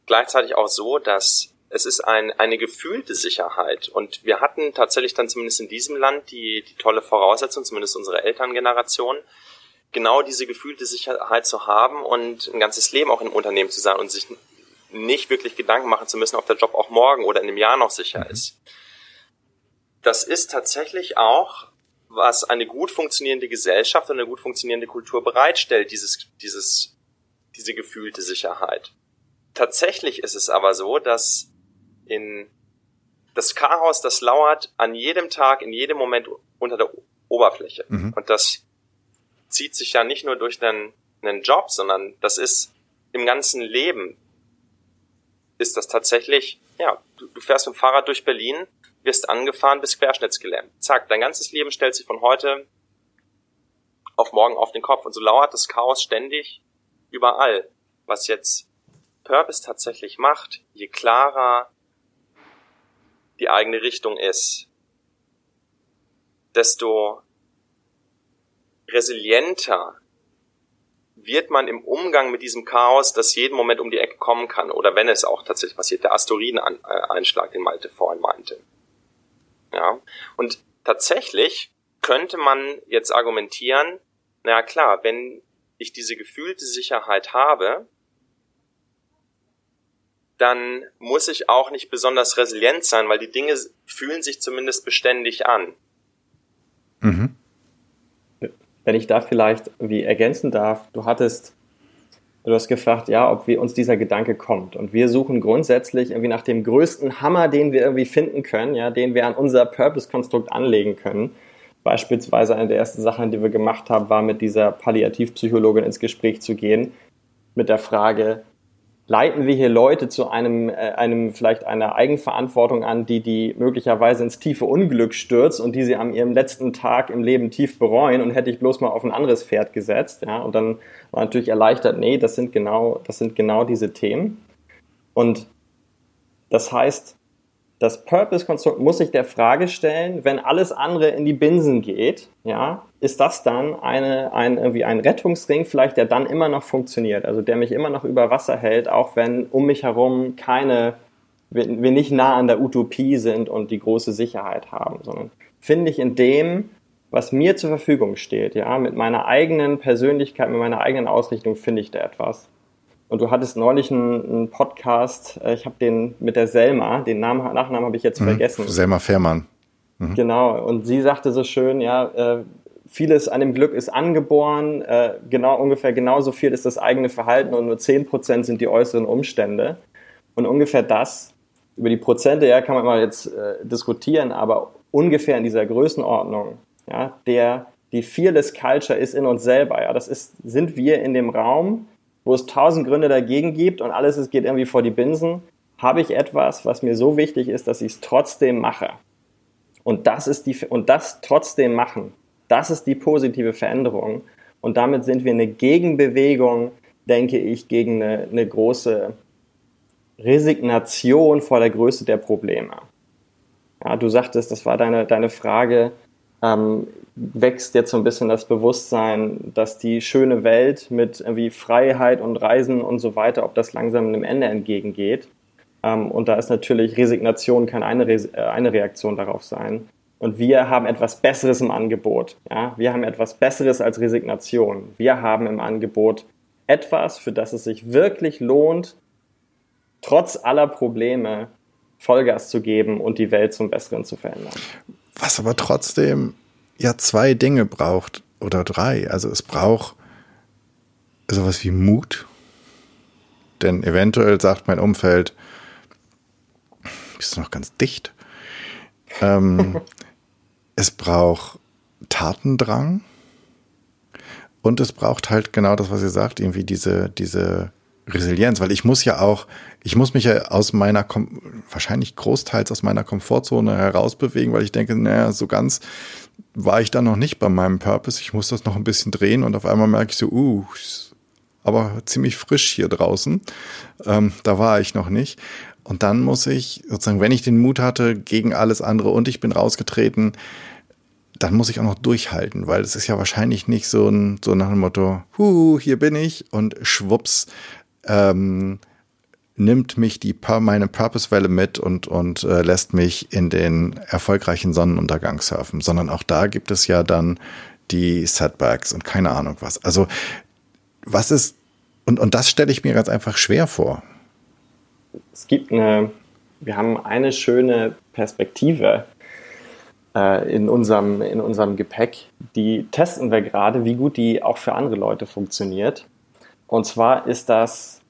gleichzeitig auch so, dass es ist ein, eine gefühlte Sicherheit. Und wir hatten tatsächlich dann zumindest in diesem Land die, die tolle Voraussetzung, zumindest unsere Elterngeneration, genau diese gefühlte Sicherheit zu haben und ein ganzes Leben auch im Unternehmen zu sein und sich nicht wirklich Gedanken machen zu müssen, ob der Job auch morgen oder in einem Jahr noch sicher mhm. ist. Das ist tatsächlich auch, was eine gut funktionierende Gesellschaft und eine gut funktionierende Kultur bereitstellt, dieses, dieses, diese gefühlte Sicherheit. Tatsächlich ist es aber so, dass in das Chaos, das lauert an jedem Tag, in jedem Moment unter der Oberfläche. Mhm. Und das zieht sich ja nicht nur durch einen, einen Job, sondern das ist im ganzen Leben ist das tatsächlich, ja, du, du fährst mit dem Fahrrad durch Berlin, wirst angefahren, bist querschnittsgelähmt. Zack, dein ganzes Leben stellt sich von heute auf morgen auf den Kopf. Und so lauert das Chaos ständig überall. Was jetzt Purpose tatsächlich macht, je klarer die eigene Richtung ist, desto resilienter wird man im Umgang mit diesem Chaos, das jeden Moment um die Ecke kommen kann, oder wenn es auch tatsächlich passiert, der Asteroideneinschlag, den Malte vorhin meinte. Ja. Und tatsächlich könnte man jetzt argumentieren, na klar, wenn ich diese gefühlte Sicherheit habe, dann muss ich auch nicht besonders resilient sein, weil die Dinge fühlen sich zumindest beständig an.
Mhm. Wenn ich da vielleicht wie ergänzen darf, du hattest, du hast gefragt, ja, ob wir uns dieser Gedanke kommt. Und wir suchen grundsätzlich irgendwie nach dem größten Hammer, den wir irgendwie finden können, ja, den wir an unser Purpose-Konstrukt anlegen können. Beispielsweise eine der ersten Sachen, die wir gemacht haben, war mit dieser Palliativpsychologin ins Gespräch zu gehen, mit der Frage, leiten wir hier Leute zu einem, äh, einem vielleicht einer Eigenverantwortung an, die die möglicherweise ins tiefe Unglück stürzt und die sie an ihrem letzten Tag im Leben tief bereuen und hätte ich bloß mal auf ein anderes Pferd gesetzt, ja, und dann war natürlich erleichtert, nee, das sind genau, das sind genau diese Themen. Und das heißt, das Purpose-Konstrukt muss sich der Frage stellen, wenn alles andere in die Binsen geht, ja, ist das dann eine, ein, irgendwie ein Rettungsring vielleicht, der dann immer noch funktioniert, also der mich immer noch über Wasser hält, auch wenn um mich herum keine, wir, wir nicht nah an der Utopie sind und die große Sicherheit haben, sondern finde ich in dem, was mir zur Verfügung steht, ja, mit meiner eigenen Persönlichkeit, mit meiner eigenen Ausrichtung finde ich da etwas. Und du hattest neulich einen, einen Podcast, äh, ich habe den mit der Selma, den Namen, Nachnamen habe ich jetzt mhm, vergessen.
Selma Fährmann.
Mhm. Genau, und sie sagte so schön, ja, äh, vieles an dem Glück ist angeboren, äh, genau ungefähr genauso viel ist das eigene Verhalten und nur 10% sind die äußeren Umstände. Und ungefähr das, über die Prozente, ja, kann man mal jetzt äh, diskutieren, aber ungefähr in dieser Größenordnung, ja, der, die Fearless Culture ist in uns selber, ja, das ist, sind wir in dem Raum, wo es tausend Gründe dagegen gibt und alles es geht irgendwie vor die Binsen, habe ich etwas, was mir so wichtig ist, dass ich es trotzdem mache. Und das ist die, und das trotzdem machen, das ist die positive Veränderung. Und damit sind wir eine Gegenbewegung, denke ich, gegen eine, eine große Resignation vor der Größe der Probleme. Ja, du sagtest, das war deine, deine Frage, ähm, wächst jetzt so ein bisschen das Bewusstsein, dass die schöne Welt mit irgendwie Freiheit und Reisen und so weiter, ob das langsam einem Ende entgegengeht. Ähm, und da ist natürlich Resignation kann eine, Re äh, eine Reaktion darauf sein. Und wir haben etwas Besseres im Angebot. Ja? Wir haben etwas Besseres als Resignation. Wir haben im Angebot etwas, für das es sich wirklich lohnt, trotz aller Probleme Vollgas zu geben und die Welt zum Besseren zu verändern.
Was aber trotzdem ja zwei Dinge braucht oder drei. Also es braucht sowas wie Mut, denn eventuell sagt mein Umfeld, bist du noch ganz dicht. Ähm, es braucht Tatendrang und es braucht halt genau das, was ihr sagt, irgendwie diese, diese Resilienz, weil ich muss ja auch, ich muss mich ja aus meiner, wahrscheinlich großteils aus meiner Komfortzone herausbewegen, weil ich denke, naja, so ganz war ich da noch nicht bei meinem Purpose. Ich muss das noch ein bisschen drehen und auf einmal merke ich so, uh, aber ziemlich frisch hier draußen. Ähm, da war ich noch nicht. Und dann muss ich, sozusagen, wenn ich den Mut hatte gegen alles andere und ich bin rausgetreten, dann muss ich auch noch durchhalten, weil es ist ja wahrscheinlich nicht so ein, so nach dem Motto, hu, hier bin ich und schwupps, ähm, nimmt mich die meine Purpose-Welle mit und, und äh, lässt mich in den erfolgreichen Sonnenuntergang surfen, sondern auch da gibt es ja dann die Setbacks und keine Ahnung was. Also was ist, und, und das stelle ich mir ganz einfach schwer vor.
Es gibt eine, wir haben eine schöne Perspektive äh, in, unserem, in unserem Gepäck, die testen wir gerade, wie gut die auch für andere Leute funktioniert. Und zwar ist das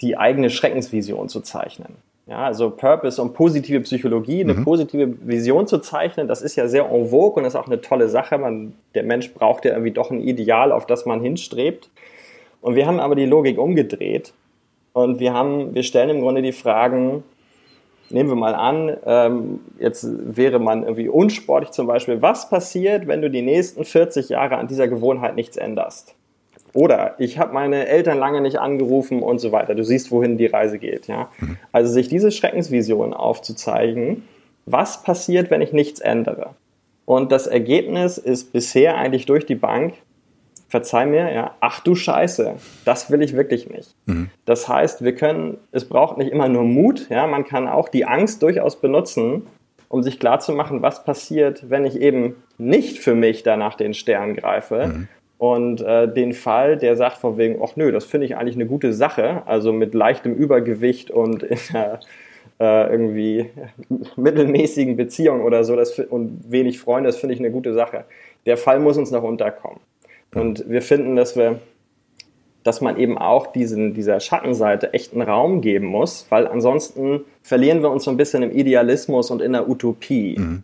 die eigene Schreckensvision zu zeichnen. Ja, also Purpose und positive Psychologie, eine mhm. positive Vision zu zeichnen, das ist ja sehr en vogue und ist auch eine tolle Sache. Man, der Mensch braucht ja irgendwie doch ein Ideal, auf das man hinstrebt. Und wir haben aber die Logik umgedreht und wir haben, wir stellen im Grunde die Fragen, nehmen wir mal an, ähm, jetzt wäre man irgendwie unsportlich zum Beispiel, was passiert, wenn du die nächsten 40 Jahre an dieser Gewohnheit nichts änderst? Oder ich habe meine Eltern lange nicht angerufen und so weiter. Du siehst, wohin die Reise geht. Ja? Also sich diese Schreckensvision aufzuzeigen, was passiert, wenn ich nichts ändere. Und das Ergebnis ist bisher eigentlich durch die Bank, verzeih mir, ja, ach du Scheiße, das will ich wirklich nicht. Mhm. Das heißt, wir können, es braucht nicht immer nur Mut, ja, man kann auch die Angst durchaus benutzen, um sich klarzumachen, was passiert, wenn ich eben nicht für mich da nach den Sternen greife. Mhm. Und äh, den Fall, der sagt von wegen, ach nö, das finde ich eigentlich eine gute Sache, also mit leichtem Übergewicht und in einer äh, irgendwie mittelmäßigen Beziehung oder so das, und wenig Freunde, das finde ich eine gute Sache. Der Fall muss uns noch unterkommen. Und wir finden, dass wir, dass man eben auch diesen, dieser Schattenseite echten Raum geben muss, weil ansonsten verlieren wir uns so ein bisschen im Idealismus und in der Utopie. Mhm.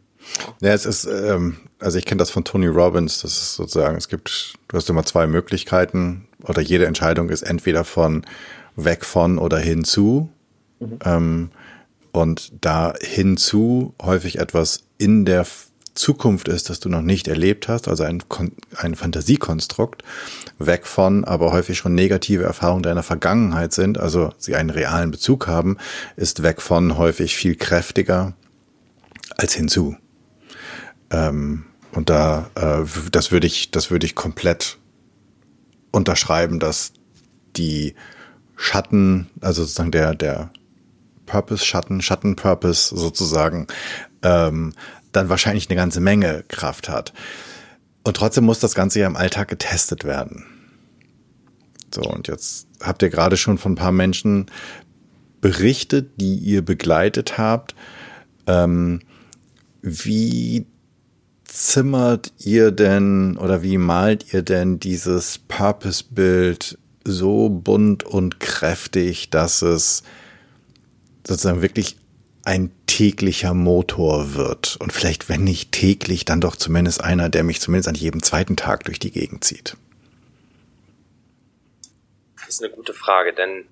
Ja, es ist, ähm, also ich kenne das von Tony Robbins, das ist sozusagen, es gibt, du hast immer zwei Möglichkeiten oder jede Entscheidung ist entweder von weg von oder hinzu. Mhm. Ähm, und da hinzu häufig etwas in der Zukunft ist, das du noch nicht erlebt hast, also ein, ein Fantasiekonstrukt, weg von, aber häufig schon negative Erfahrungen deiner Vergangenheit sind, also sie einen realen Bezug haben, ist weg von häufig viel kräftiger als hinzu. Ähm, und da, äh, das würde ich, das würde ich komplett unterschreiben, dass die Schatten, also sozusagen der, der Purpose, Schatten, Schatten-Purpose sozusagen, ähm, dann wahrscheinlich eine ganze Menge Kraft hat. Und trotzdem muss das Ganze ja im Alltag getestet werden. So, und jetzt habt ihr gerade schon von ein paar Menschen berichtet, die ihr begleitet habt. Ähm, wie zimmert ihr denn oder wie malt ihr denn dieses Purpose-Bild so bunt und kräftig, dass es sozusagen wirklich ein täglicher Motor wird. Und vielleicht, wenn nicht täglich, dann doch zumindest einer, der mich zumindest an jedem zweiten Tag durch die Gegend zieht.
Das ist eine gute Frage, denn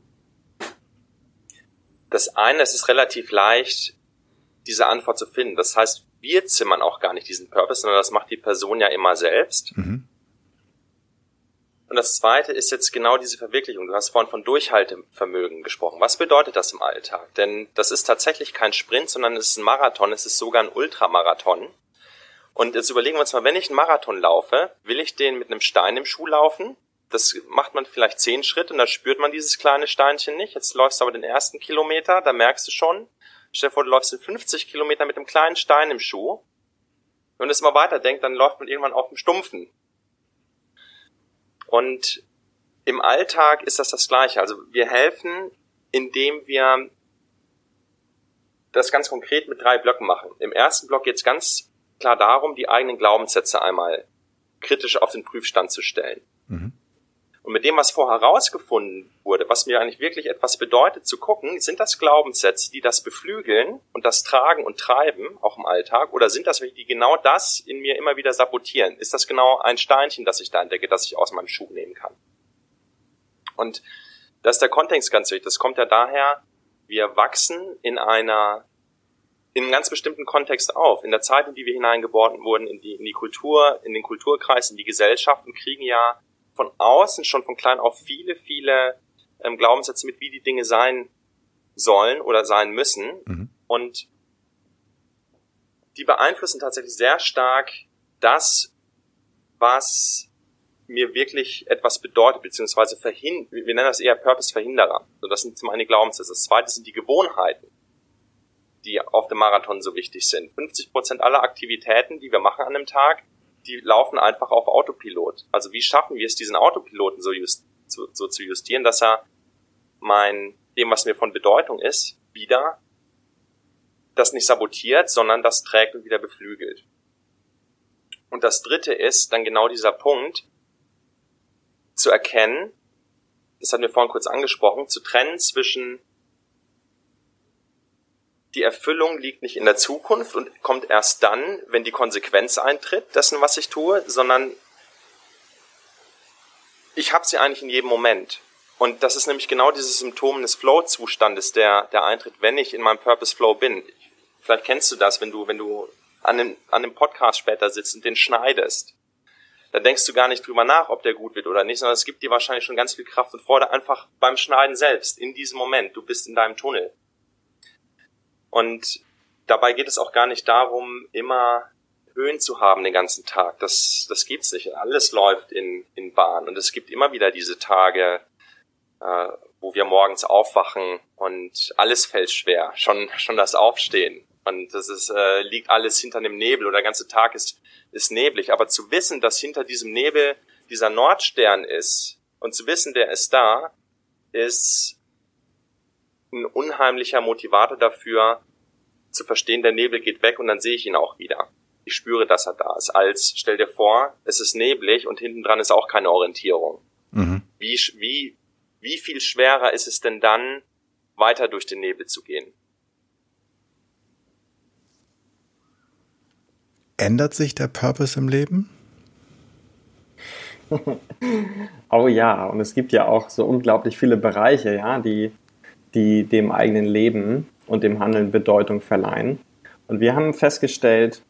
das eine, es ist relativ leicht, diese Antwort zu finden. Das heißt, wir zimmern auch gar nicht diesen Purpose, sondern das macht die Person ja immer selbst. Mhm. Und das zweite ist jetzt genau diese Verwirklichung. Du hast vorhin von Durchhaltevermögen gesprochen. Was bedeutet das im Alltag? Denn das ist tatsächlich kein Sprint, sondern es ist ein Marathon. Es ist sogar ein Ultramarathon. Und jetzt überlegen wir uns mal, wenn ich einen Marathon laufe, will ich den mit einem Stein im Schuh laufen? Das macht man vielleicht zehn Schritte und da spürt man dieses kleine Steinchen nicht. Jetzt läufst du aber den ersten Kilometer, da merkst du schon. Stell dir vor, du läufst in 50 Kilometer mit einem kleinen Stein im Schuh. Wenn man das mal weiterdenkt, dann läuft man irgendwann auf dem Stumpfen. Und im Alltag ist das das Gleiche. Also wir helfen, indem wir das ganz konkret mit drei Blöcken machen. Im ersten Block geht es ganz klar darum, die eigenen Glaubenssätze einmal kritisch auf den Prüfstand zu stellen. Mhm. Und mit dem, was vorher herausgefunden wurde, was mir eigentlich wirklich etwas bedeutet, zu gucken, sind das Glaubenssätze, die das beflügeln und das tragen und treiben, auch im Alltag, oder sind das welche, die genau das in mir immer wieder sabotieren? Ist das genau ein Steinchen, das ich da entdecke, das ich aus meinem Schuh nehmen kann? Und das ist der Kontext ganz wichtig. Das kommt ja daher, wir wachsen in einer in einem ganz bestimmten Kontext auf. In der Zeit, in die wir hineingeboren wurden, in die, in die Kultur, in den Kulturkreis, in die Gesellschaft und kriegen ja von außen schon von klein auf viele, viele ähm, Glaubenssätze mit, wie die Dinge sein sollen oder sein müssen. Mhm. Und die beeinflussen tatsächlich sehr stark das, was mir wirklich etwas bedeutet, beziehungsweise verhin wir nennen das eher Purpose-Verhinderer. So, das sind zum einen die Glaubenssätze. Das zweite sind die Gewohnheiten, die auf dem Marathon so wichtig sind. 50 Prozent aller Aktivitäten, die wir machen an einem Tag, die laufen einfach auf Autopilot. Also wie schaffen wir es, diesen Autopiloten so, just, so, so zu justieren, dass er mein, dem, was mir von Bedeutung ist, wieder das nicht sabotiert, sondern das trägt und wieder beflügelt. Und das dritte ist dann genau dieser Punkt, zu erkennen, das hatten wir vorhin kurz angesprochen, zu trennen zwischen die Erfüllung liegt nicht in der Zukunft und kommt erst dann, wenn die Konsequenz eintritt dessen, was ich tue, sondern ich habe sie eigentlich in jedem Moment. Und das ist nämlich genau dieses Symptom des Flow-Zustandes, der, der eintritt, wenn ich in meinem Purpose-Flow bin. Vielleicht kennst du das, wenn du, wenn du an einem, an einem Podcast später sitzt und den schneidest. da denkst du gar nicht drüber nach, ob der gut wird oder nicht, sondern es gibt dir wahrscheinlich schon ganz viel Kraft und Freude einfach beim Schneiden selbst, in diesem Moment. Du bist in deinem Tunnel. Und dabei geht es auch gar nicht darum, immer Höhen zu haben den ganzen Tag. Das, das gibt's nicht. Alles läuft in, in Bahn. Und es gibt immer wieder diese Tage, äh, wo wir morgens aufwachen und alles fällt schwer. Schon, schon das Aufstehen. Und das ist, äh, liegt alles hinter dem Nebel oder der ganze Tag ist, ist neblig. Aber zu wissen, dass hinter diesem Nebel dieser Nordstern ist und zu wissen, der ist da, ist ein unheimlicher Motivator dafür, zu verstehen, der Nebel geht weg und dann sehe ich ihn auch wieder. Ich spüre, dass er da ist. Als, stell dir vor, es ist neblig und hinten dran ist auch keine Orientierung. Mhm. Wie, wie, wie viel schwerer ist es denn dann, weiter durch den Nebel zu gehen?
Ändert sich der Purpose im Leben?
oh ja, und es gibt ja auch so unglaublich viele Bereiche, ja, die, die dem eigenen Leben und dem Handeln Bedeutung verleihen. Und wir haben festgestellt,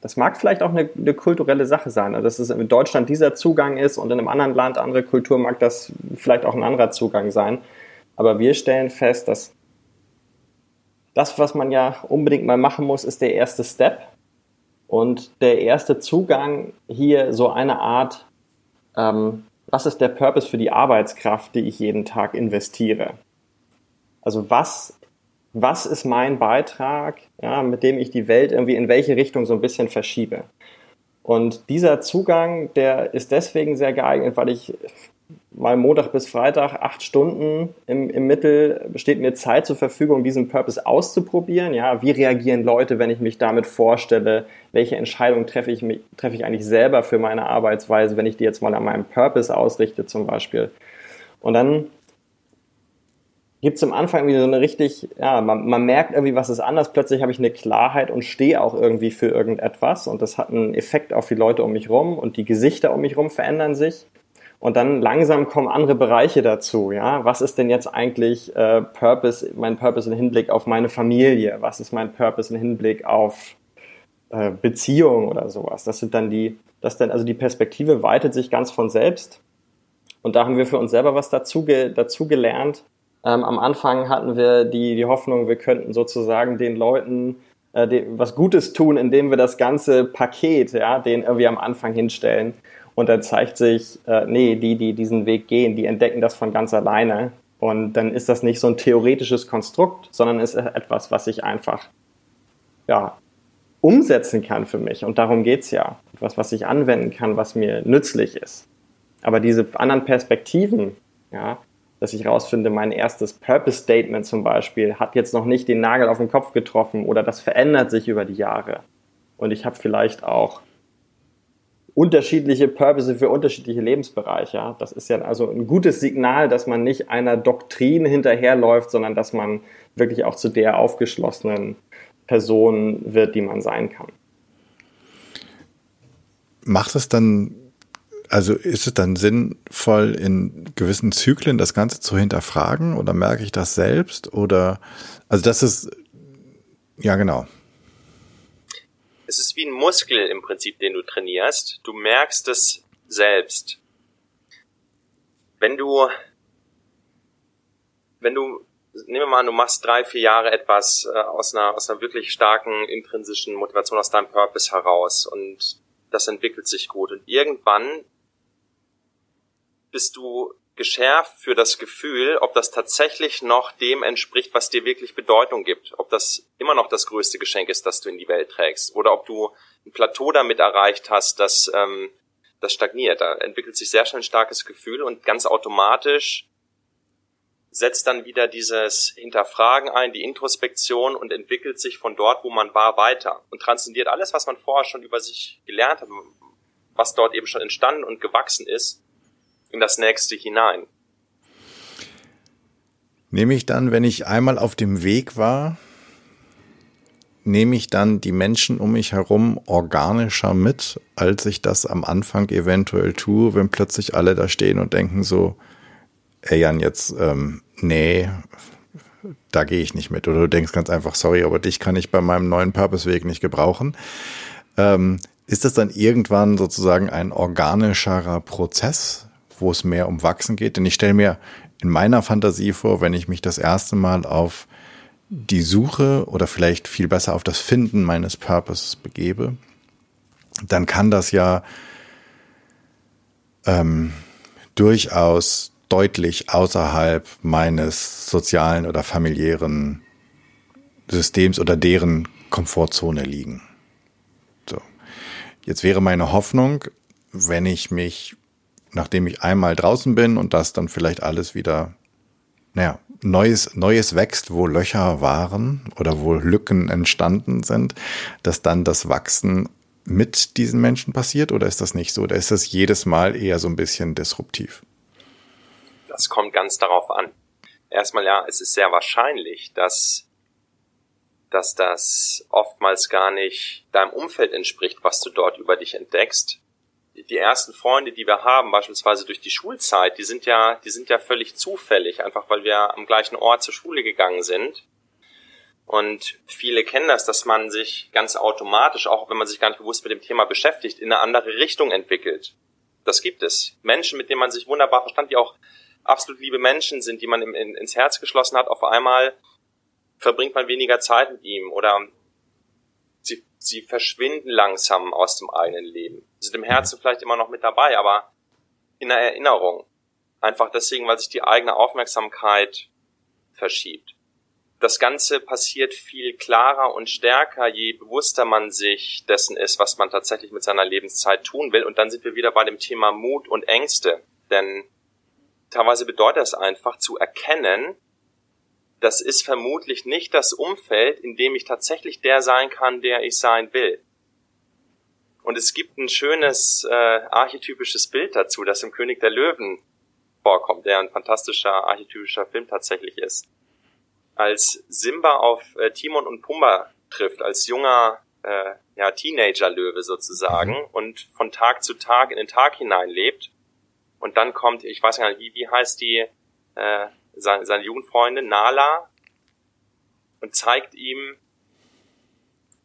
das mag vielleicht auch eine, eine, kulturelle Sache sein, also dass es in Deutschland dieser Zugang ist und in einem anderen Land, andere Kultur mag das vielleicht auch ein anderer Zugang sein. Aber wir stellen fest, dass das, was man ja unbedingt mal machen muss, ist der erste Step. Und der erste Zugang hier so eine Art, ähm, was ist der Purpose für die Arbeitskraft, die ich jeden Tag investiere? Also was, was ist mein Beitrag, ja, mit dem ich die Welt irgendwie in welche Richtung so ein bisschen verschiebe? Und dieser Zugang, der ist deswegen sehr geeignet, weil ich mal Montag bis Freitag acht Stunden im, im Mittel besteht mir Zeit zur Verfügung, diesen Purpose auszuprobieren. Ja, wie reagieren Leute, wenn ich mich damit vorstelle? Welche Entscheidungen treffe ich, treffe ich eigentlich selber für meine Arbeitsweise, wenn ich die jetzt mal an meinem Purpose ausrichte zum Beispiel? Und dann gibt es am Anfang wieder so eine richtig, ja, man, man merkt irgendwie, was ist anders. Plötzlich habe ich eine Klarheit und stehe auch irgendwie für irgendetwas. Und das hat einen Effekt auf die Leute um mich rum und die Gesichter um mich rum verändern sich. Und dann langsam kommen andere Bereiche dazu. Ja, was ist denn jetzt eigentlich äh, Purpose, mein Purpose im Hinblick auf meine Familie? Was ist mein Purpose im Hinblick auf äh, Beziehung oder sowas? Das sind dann die, das dann also die Perspektive weitet sich ganz von selbst. Und da haben wir für uns selber was dazu, dazu gelernt. Ähm, am Anfang hatten wir die, die Hoffnung, wir könnten sozusagen den Leuten äh, die, was Gutes tun, indem wir das ganze Paket, ja, den irgendwie am Anfang hinstellen. Und dann zeigt sich, äh, nee, die, die diesen Weg gehen, die entdecken das von ganz alleine. Und dann ist das nicht so ein theoretisches Konstrukt, sondern ist etwas, was ich einfach ja, umsetzen kann für mich. Und darum geht's ja. Etwas, was ich anwenden kann, was mir nützlich ist. Aber diese anderen Perspektiven, ja, dass ich rausfinde, mein erstes Purpose Statement zum Beispiel hat jetzt noch nicht den Nagel auf den Kopf getroffen oder das verändert sich über die Jahre. Und ich habe vielleicht auch unterschiedliche Purpose für unterschiedliche Lebensbereiche. Das ist ja also ein gutes Signal, dass man nicht einer Doktrin hinterherläuft, sondern dass man wirklich auch zu der aufgeschlossenen Person wird, die man sein kann.
Macht es dann, also ist es dann sinnvoll, in gewissen Zyklen das Ganze zu hinterfragen oder merke ich das selbst? Oder, also das ist, ja genau
es ist wie ein Muskel im Prinzip, den du trainierst. Du merkst es selbst. Wenn du, wenn du, nehmen wir mal an, du machst drei, vier Jahre etwas äh, aus einer, aus einer wirklich starken intrinsischen Motivation, aus deinem Purpose heraus und das entwickelt sich gut und irgendwann bist du geschärft für das Gefühl, ob das tatsächlich noch dem entspricht, was dir wirklich Bedeutung gibt. Ob das immer noch das größte Geschenk ist, das du in die Welt trägst. Oder ob du ein Plateau damit erreicht hast, das, ähm, das stagniert. Da entwickelt sich sehr schnell ein starkes Gefühl und ganz automatisch setzt dann wieder dieses Hinterfragen ein, die Introspektion und entwickelt sich von dort, wo man war, weiter und transzendiert alles, was man vorher schon über sich gelernt hat, was dort eben schon entstanden und gewachsen ist, in das nächste hinein.
Nehme ich dann, wenn ich einmal auf dem Weg war, nehme ich dann die Menschen um mich herum organischer mit, als ich das am Anfang eventuell tue, wenn plötzlich alle da stehen und denken so, ey Jan, jetzt, ähm, nee, da gehe ich nicht mit. Oder du denkst ganz einfach, sorry, aber dich kann ich bei meinem neuen Purpose-Weg nicht gebrauchen. Ähm, ist das dann irgendwann sozusagen ein organischerer Prozess, wo es mehr um Wachsen geht? Denn ich stelle mir in meiner Fantasie vor, wenn ich mich das erste Mal auf die Suche oder vielleicht viel besser auf das Finden meines Purposes begebe, dann kann das ja ähm, durchaus deutlich außerhalb meines sozialen oder familiären Systems oder deren Komfortzone liegen. So. Jetzt wäre meine Hoffnung, wenn ich mich, nachdem ich einmal draußen bin und das dann vielleicht alles wieder, naja, Neues, Neues wächst, wo Löcher waren oder wo Lücken entstanden sind, dass dann das Wachsen mit diesen Menschen passiert oder ist das nicht so? Oder ist das jedes Mal eher so ein bisschen disruptiv?
Das kommt ganz darauf an. Erstmal ja, es ist sehr wahrscheinlich, dass, dass das oftmals gar nicht deinem Umfeld entspricht, was du dort über dich entdeckst. Die ersten Freunde, die wir haben, beispielsweise durch die Schulzeit, die sind ja, die sind ja völlig zufällig, einfach weil wir am gleichen Ort zur Schule gegangen sind. Und viele kennen das, dass man sich ganz automatisch, auch wenn man sich gar nicht bewusst mit dem Thema beschäftigt, in eine andere Richtung entwickelt. Das gibt es. Menschen, mit denen man sich wunderbar verstand, die auch absolut liebe Menschen sind, die man in, in, ins Herz geschlossen hat, auf einmal verbringt man weniger Zeit mit ihm oder sie, verschwinden langsam aus dem eigenen Leben. Sie sind im Herzen vielleicht immer noch mit dabei, aber in der Erinnerung. Einfach deswegen, weil sich die eigene Aufmerksamkeit verschiebt. Das Ganze passiert viel klarer und stärker, je bewusster man sich dessen ist, was man tatsächlich mit seiner Lebenszeit tun will. Und dann sind wir wieder bei dem Thema Mut und Ängste. Denn teilweise bedeutet es einfach zu erkennen, das ist vermutlich nicht das Umfeld, in dem ich tatsächlich der sein kann, der ich sein will. Und es gibt ein schönes äh, archetypisches Bild dazu, das im König der Löwen vorkommt, der ein fantastischer archetypischer Film tatsächlich ist. Als Simba auf äh, Timon und Pumba trifft, als junger äh, ja, Teenager-Löwe sozusagen mhm. und von Tag zu Tag in den Tag hineinlebt, und dann kommt, ich weiß gar nicht, wie, wie heißt die, äh, seine, seine Jugendfreundin, Nala, und zeigt ihm,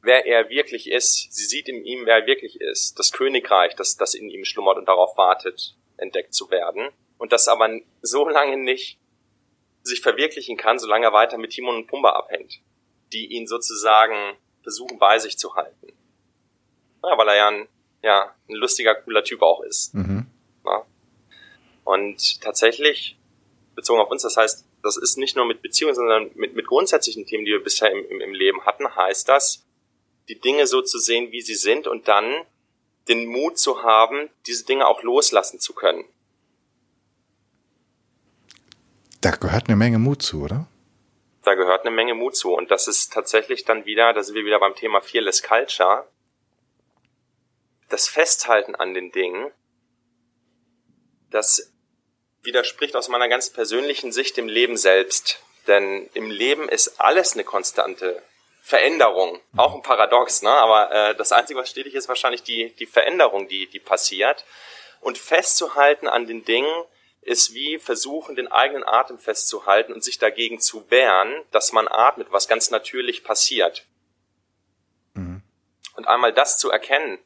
wer er wirklich ist. Sie sieht in ihm, wer er wirklich ist. Das Königreich, das, das in ihm schlummert und darauf wartet, entdeckt zu werden. Und das aber so lange nicht sich verwirklichen kann, solange er weiter mit Timon und Pumba abhängt, die ihn sozusagen versuchen bei sich zu halten. Ja, weil er ja ein, ja, ein lustiger, cooler Typ auch ist. Mhm. Ja. Und tatsächlich, bezogen auf uns, das heißt, das ist nicht nur mit Beziehungen, sondern mit, mit grundsätzlichen Themen, die wir bisher im, im, im Leben hatten, heißt das, die Dinge so zu sehen, wie sie sind und dann den Mut zu haben, diese Dinge auch loslassen zu können.
Da gehört eine Menge Mut zu, oder?
Da gehört eine Menge Mut zu. Und das ist tatsächlich dann wieder, da sind wir wieder beim Thema Fearless Culture, das Festhalten an den Dingen, das widerspricht aus meiner ganz persönlichen Sicht dem Leben selbst. Denn im Leben ist alles eine konstante Veränderung. Auch ein Paradox, ne? aber äh, das Einzige, was stetig ist, wahrscheinlich die, die Veränderung, die, die passiert. Und festzuhalten an den Dingen ist wie versuchen, den eigenen Atem festzuhalten und sich dagegen zu wehren, dass man atmet, was ganz natürlich passiert. Mhm. Und einmal das zu erkennen,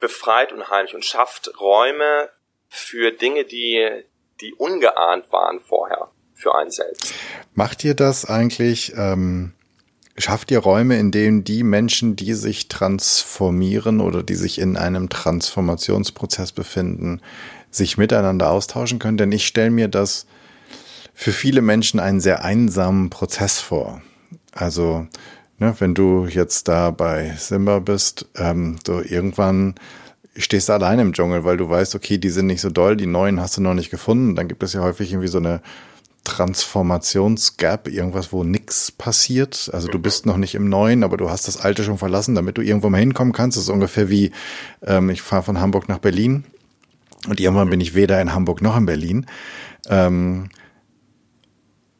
befreit unheimlich und schafft Räume für Dinge, die, die ungeahnt waren vorher für einen selbst.
Macht ihr das eigentlich, ähm, schafft ihr Räume, in denen die Menschen, die sich transformieren oder die sich in einem Transformationsprozess befinden, sich miteinander austauschen können? Denn ich stelle mir das für viele Menschen einen sehr einsamen Prozess vor. Also ne, wenn du jetzt da bei Simba bist, ähm, so irgendwann stehst du alleine im Dschungel, weil du weißt, okay, die sind nicht so doll, die neuen hast du noch nicht gefunden. Dann gibt es ja häufig irgendwie so eine Transformationsgap, irgendwas, wo nix passiert. Also du bist noch nicht im Neuen, aber du hast das Alte schon verlassen, damit du irgendwo mal hinkommen kannst. Das ist ungefähr wie, ähm, ich fahre von Hamburg nach Berlin und irgendwann bin ich weder in Hamburg noch in Berlin. Ähm,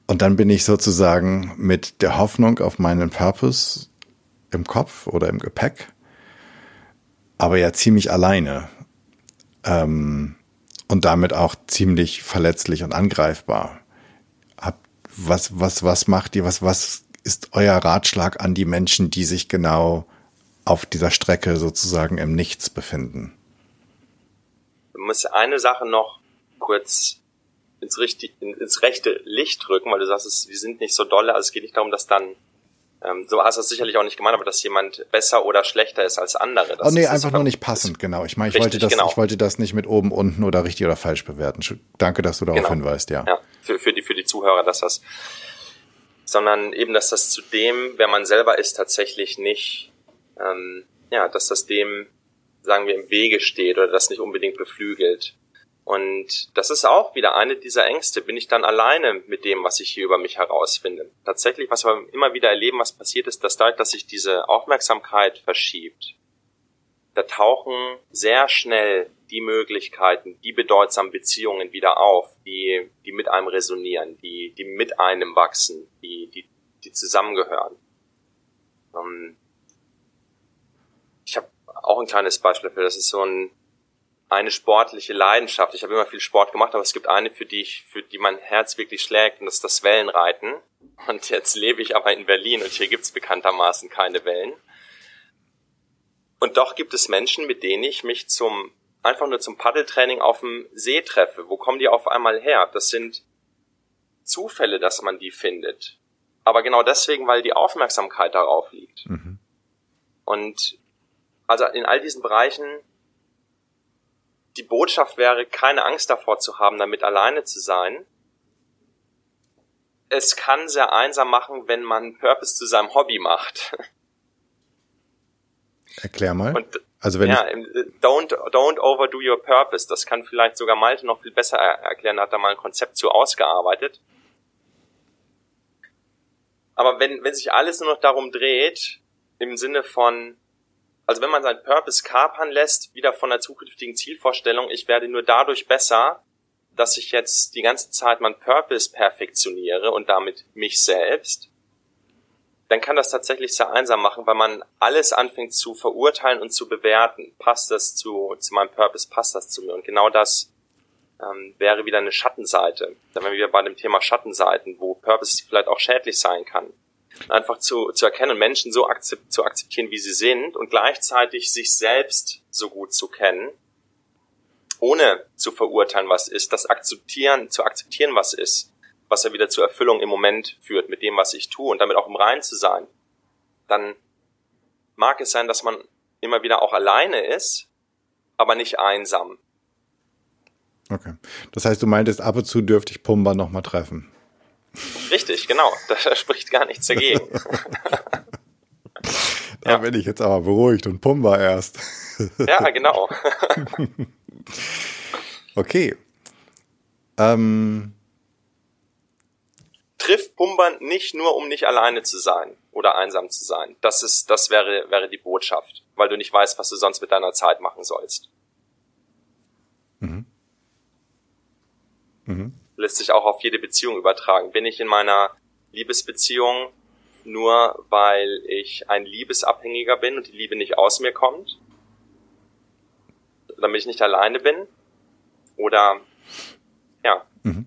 und dann bin ich sozusagen mit der Hoffnung auf meinen Purpose im Kopf oder im Gepäck, aber ja ziemlich alleine. Ähm, und damit auch ziemlich verletzlich und angreifbar. Hab, was, was, was macht ihr, was, was ist euer Ratschlag an die Menschen, die sich genau auf dieser Strecke sozusagen im Nichts befinden.
Du musst eine Sache noch kurz ins, richtig, ins rechte Licht drücken, weil du sagst, wir sind nicht so dolle. Also es geht nicht darum, dass dann ähm, so hast du es sicherlich auch nicht gemeint, aber dass jemand besser oder schlechter ist als andere. Das
oh nee, einfach nur nicht passend, genau. Ich meine, ich wollte das, genau. ich wollte das nicht mit oben, unten oder richtig oder falsch bewerten. Danke, dass du darauf genau. hinweist, ja.
Ja, für, für die, für die Zuhörer, dass das, sondern eben, dass das zu dem, wer man selber ist, tatsächlich nicht, ähm, ja, dass das dem, sagen wir, im Wege steht oder das nicht unbedingt beflügelt. Und das ist auch wieder eine dieser Ängste. Bin ich dann alleine mit dem, was ich hier über mich herausfinde? Tatsächlich, was wir immer wieder erleben, was passiert ist, dass dadurch, dass sich diese Aufmerksamkeit verschiebt, da tauchen sehr schnell die Möglichkeiten, die bedeutsamen Beziehungen wieder auf, die, die mit einem resonieren, die, die mit einem wachsen, die, die, die zusammengehören. Ähm, ich habe auch ein kleines Beispiel dafür. Das ist so ein eine sportliche Leidenschaft. Ich habe immer viel Sport gemacht, aber es gibt eine, für die ich, für die mein Herz wirklich schlägt, und das ist das Wellenreiten. Und jetzt lebe ich aber in Berlin und hier gibt's bekanntermaßen keine Wellen. Und doch gibt es Menschen, mit denen ich mich zum einfach nur zum Paddeltraining auf dem See treffe. Wo kommen die auf einmal her? Das sind Zufälle, dass man die findet. Aber genau deswegen, weil die Aufmerksamkeit darauf liegt. Mhm. Und also in all diesen Bereichen die Botschaft wäre, keine Angst davor zu haben, damit alleine zu sein. Es kann sehr einsam machen, wenn man Purpose zu seinem Hobby macht.
Erklär mal. Und,
also wenn ja, don't, don't overdo your purpose. Das kann vielleicht sogar Malte noch viel besser erklären. Hat da mal ein Konzept zu ausgearbeitet. Aber wenn, wenn sich alles nur noch darum dreht, im Sinne von, also wenn man seinen Purpose kapern lässt, wieder von der zukünftigen Zielvorstellung, ich werde nur dadurch besser, dass ich jetzt die ganze Zeit mein Purpose perfektioniere und damit mich selbst, dann kann das tatsächlich sehr einsam machen, weil man alles anfängt zu verurteilen und zu bewerten. Passt das zu, zu meinem Purpose, passt das zu mir? Und genau das ähm, wäre wieder eine Schattenseite. Dann wären wir wieder bei dem Thema Schattenseiten, wo Purpose vielleicht auch schädlich sein kann einfach zu, zu erkennen, Menschen so akzept, zu akzeptieren, wie sie sind und gleichzeitig sich selbst so gut zu kennen, ohne zu verurteilen, was ist, das akzeptieren, zu akzeptieren, was ist, was ja wieder zur Erfüllung im Moment führt mit dem, was ich tue und damit auch im Rein zu sein, dann mag es sein, dass man immer wieder auch alleine ist, aber nicht einsam.
Okay. Das heißt, du meintest, ab und zu dürfte ich Pumba nochmal treffen.
Richtig, genau. Da spricht gar nichts dagegen.
da ja. bin ich jetzt aber beruhigt und Pumba erst.
ja, genau.
okay. Ähm.
Trifft Pumba nicht nur, um nicht alleine zu sein oder einsam zu sein. Das ist, das wäre, wäre die Botschaft, weil du nicht weißt, was du sonst mit deiner Zeit machen sollst. Mhm. Mhm lässt sich auch auf jede Beziehung übertragen. Bin ich in meiner Liebesbeziehung nur, weil ich ein Liebesabhängiger bin und die Liebe nicht aus mir kommt? Damit ich nicht alleine bin? Oder, ja. Mhm.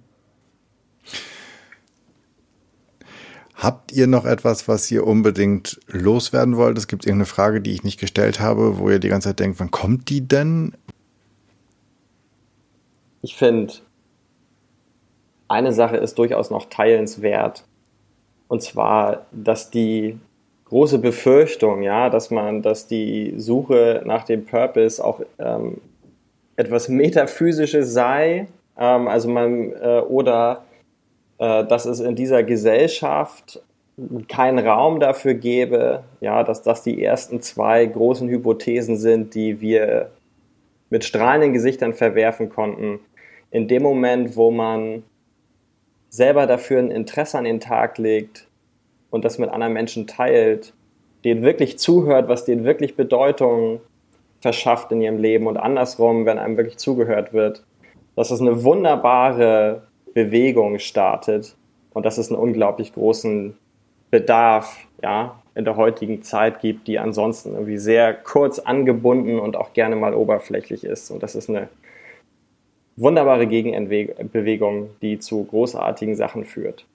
Habt ihr noch etwas, was ihr unbedingt loswerden wollt? Es gibt irgendeine Frage, die ich nicht gestellt habe, wo ihr die ganze Zeit denkt, wann kommt die denn?
Ich finde, eine Sache ist durchaus noch teilenswert. Und zwar, dass die große Befürchtung, ja, dass man, dass die Suche nach dem Purpose auch ähm, etwas Metaphysisches sei, ähm, also man, äh, oder äh, dass es in dieser Gesellschaft keinen Raum dafür gäbe, ja, dass das die ersten zwei großen Hypothesen sind, die wir mit strahlenden Gesichtern verwerfen konnten. In dem Moment, wo man selber dafür ein Interesse an den Tag legt und das mit anderen Menschen teilt, denen wirklich zuhört, was denen wirklich Bedeutung verschafft in ihrem Leben und andersrum, wenn einem wirklich zugehört wird, dass es eine wunderbare Bewegung startet und dass es einen unglaublich großen Bedarf ja, in der heutigen Zeit gibt, die ansonsten irgendwie sehr kurz angebunden und auch gerne mal oberflächlich ist. Und das ist eine wunderbare Gegenbewegung, die zu großartigen Sachen führt.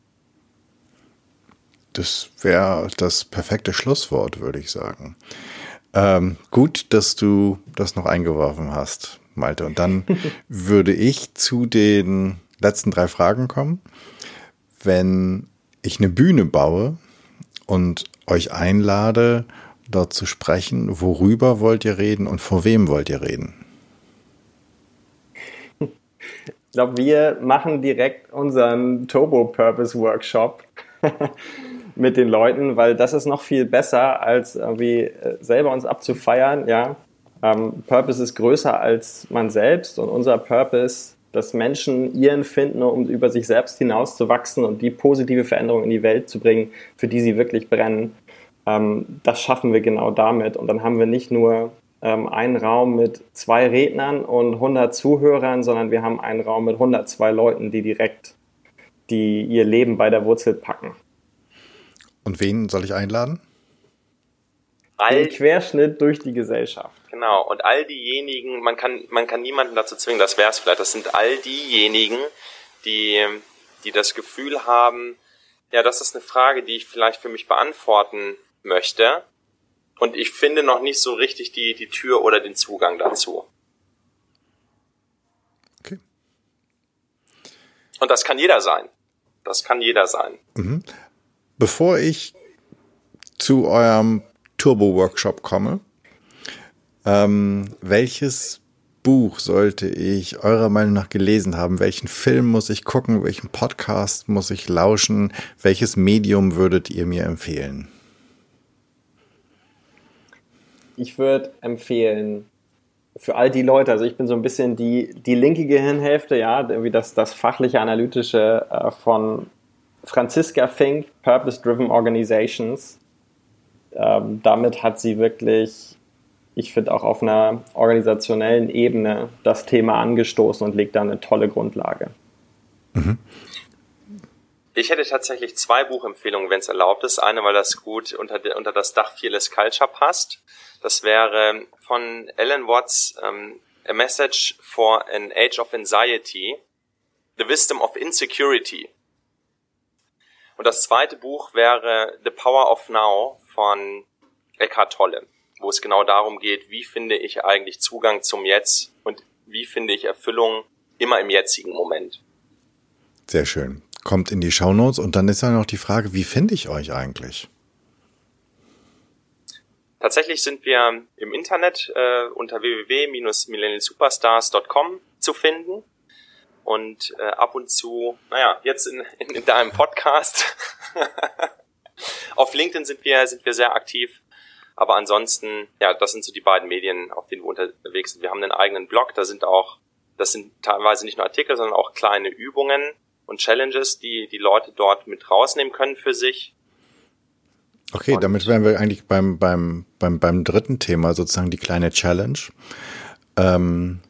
Das wäre das perfekte Schlusswort, würde ich sagen. Ähm, gut, dass du das noch eingeworfen hast, Malte. Und dann würde ich zu den letzten drei Fragen kommen. Wenn ich eine Bühne baue und euch einlade, dort zu sprechen, worüber wollt ihr reden und vor wem wollt ihr reden?
Ich glaube, wir machen direkt unseren Turbo Purpose Workshop mit den Leuten, weil das ist noch viel besser, als irgendwie äh, selber uns abzufeiern. Ja, ähm, Purpose ist größer als man selbst und unser Purpose, dass Menschen ihren finden, um über sich selbst hinauszuwachsen und die positive Veränderung in die Welt zu bringen, für die sie wirklich brennen. Ähm, das schaffen wir genau damit und dann haben wir nicht nur ähm, einen Raum mit zwei Rednern und 100 Zuhörern, sondern wir haben einen Raum mit 102 Leuten, die direkt die ihr Leben bei der Wurzel packen.
Und wen soll ich einladen?
All, Querschnitt durch die Gesellschaft.
Genau, und all diejenigen, man kann, man kann niemanden dazu zwingen, das wäre es vielleicht, das sind all diejenigen, die, die das Gefühl haben, ja, das ist eine Frage, die ich vielleicht für mich beantworten möchte, und ich finde noch nicht so richtig die, die Tür oder den Zugang dazu. Okay. Und das kann jeder sein. Das kann jeder sein.
Mhm. Bevor ich zu eurem Turbo-Workshop komme, ähm, welches Buch sollte ich eurer Meinung nach gelesen haben? Welchen Film muss ich gucken? Welchen Podcast muss ich lauschen? Welches Medium würdet ihr mir empfehlen?
Ich würde empfehlen, für all die Leute, also ich bin so ein bisschen die, die linke Gehirnhälfte, ja, wie das, das fachliche, analytische äh, von Franziska Fink, Purpose Driven Organizations. Ähm, damit hat sie wirklich, ich finde auch auf einer organisationellen Ebene das Thema angestoßen und legt da eine tolle Grundlage. Mhm.
Ich hätte tatsächlich zwei Buchempfehlungen, wenn es erlaubt ist. Eine, weil das gut unter, unter das Dach Fearless Culture passt. Das wäre von Alan Watts um, A Message for an Age of Anxiety, The Wisdom of Insecurity. Und das zweite Buch wäre The Power of Now von Eckhart Tolle, wo es genau darum geht, wie finde ich eigentlich Zugang zum Jetzt und wie finde ich Erfüllung immer im jetzigen Moment.
Sehr schön kommt in die Shownotes und dann ist ja noch die Frage, wie finde ich euch eigentlich?
Tatsächlich sind wir im Internet äh, unter www-millennialsuperstars.com zu finden und äh, ab und zu, naja, jetzt in, in, in deinem Podcast. auf LinkedIn sind wir sind wir sehr aktiv, aber ansonsten, ja, das sind so die beiden Medien, auf denen wir unterwegs sind. Wir haben einen eigenen Blog, da sind auch, das sind teilweise nicht nur Artikel, sondern auch kleine Übungen, und Challenges, die die Leute dort mit rausnehmen können für sich.
Okay, und damit wären wir eigentlich beim, beim, beim, beim dritten Thema, sozusagen die kleine Challenge. Ähm,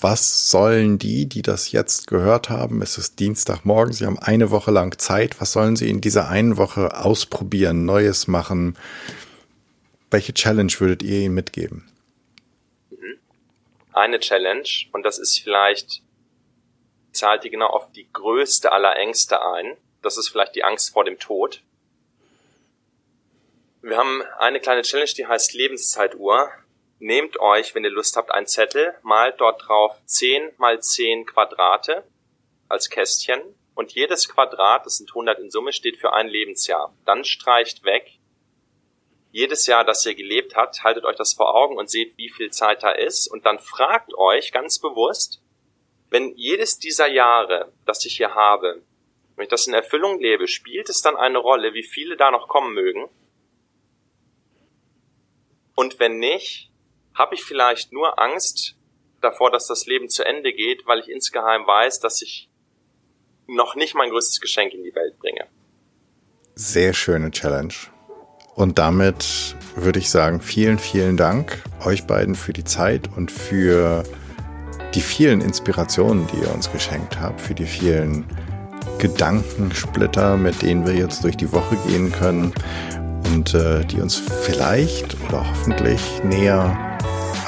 was sollen die, die das jetzt gehört haben, es ist Dienstagmorgen, sie haben eine Woche lang Zeit, was sollen sie in dieser einen Woche ausprobieren, Neues machen? Welche Challenge würdet ihr ihnen mitgeben?
Mhm. Eine Challenge, und das ist vielleicht zahlt die genau auf die größte aller Ängste ein. Das ist vielleicht die Angst vor dem Tod. Wir haben eine kleine Challenge, die heißt Lebenszeituhr. Nehmt euch, wenn ihr Lust habt, einen Zettel, malt dort drauf 10 mal 10 Quadrate als Kästchen und jedes Quadrat, das sind 100 in Summe, steht für ein Lebensjahr. Dann streicht weg jedes Jahr, das ihr gelebt habt, haltet euch das vor Augen und seht, wie viel Zeit da ist und dann fragt euch ganz bewusst, wenn jedes dieser Jahre, das ich hier habe, wenn ich das in Erfüllung lebe, spielt es dann eine Rolle, wie viele da noch kommen mögen? Und wenn nicht, habe ich vielleicht nur Angst davor, dass das Leben zu Ende geht, weil ich insgeheim weiß, dass ich noch nicht mein größtes Geschenk in die Welt bringe.
Sehr schöne Challenge. Und damit würde ich sagen, vielen, vielen Dank euch beiden für die Zeit und für die vielen Inspirationen, die ihr uns geschenkt habt, für die vielen Gedankensplitter, mit denen wir jetzt durch die Woche gehen können und äh, die uns vielleicht oder hoffentlich näher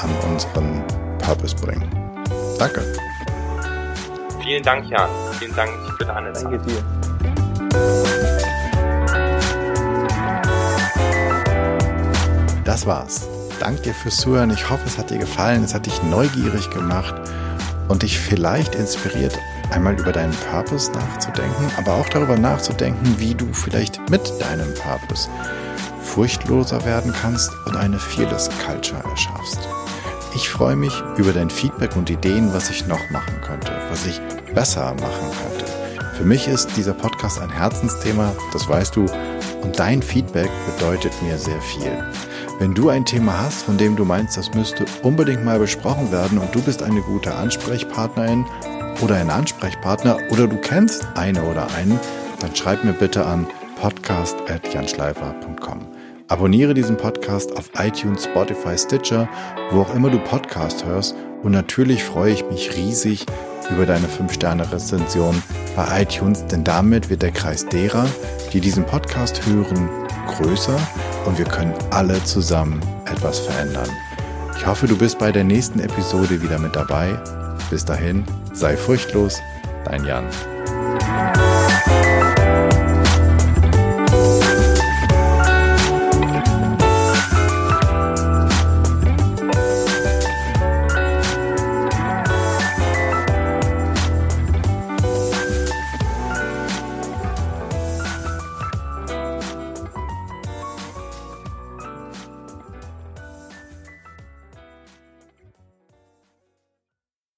an unseren Purpose bringen. Danke.
Vielen Dank, Jan. Vielen Dank für deine Zeit.
Danke dir.
das war's. Dank dir fürs Zuhören. Ich hoffe, es hat dir gefallen, es hat dich neugierig gemacht und dich vielleicht inspiriert, einmal über deinen Purpose nachzudenken, aber auch darüber nachzudenken, wie du vielleicht mit deinem Purpose furchtloser werden kannst und eine Fearless Culture erschaffst. Ich freue mich über dein Feedback und Ideen, was ich noch machen könnte, was ich besser machen könnte. Für mich ist dieser Podcast ein Herzensthema, das weißt du, und dein Feedback bedeutet mir sehr viel. Wenn du ein Thema hast, von dem du meinst, das müsste unbedingt mal besprochen werden und du bist eine gute Ansprechpartnerin oder ein Ansprechpartner oder du kennst eine oder einen, dann schreib mir bitte an podcast.janschleifer.com. Abonniere diesen Podcast auf iTunes, Spotify, Stitcher, wo auch immer du Podcast hörst. Und natürlich freue ich mich riesig über deine 5-Sterne-Rezension bei iTunes, denn damit wird der Kreis derer, die diesen Podcast hören, größer und wir können alle zusammen etwas verändern. Ich hoffe, du bist bei der nächsten Episode wieder mit dabei. Bis dahin, sei furchtlos, dein Jan.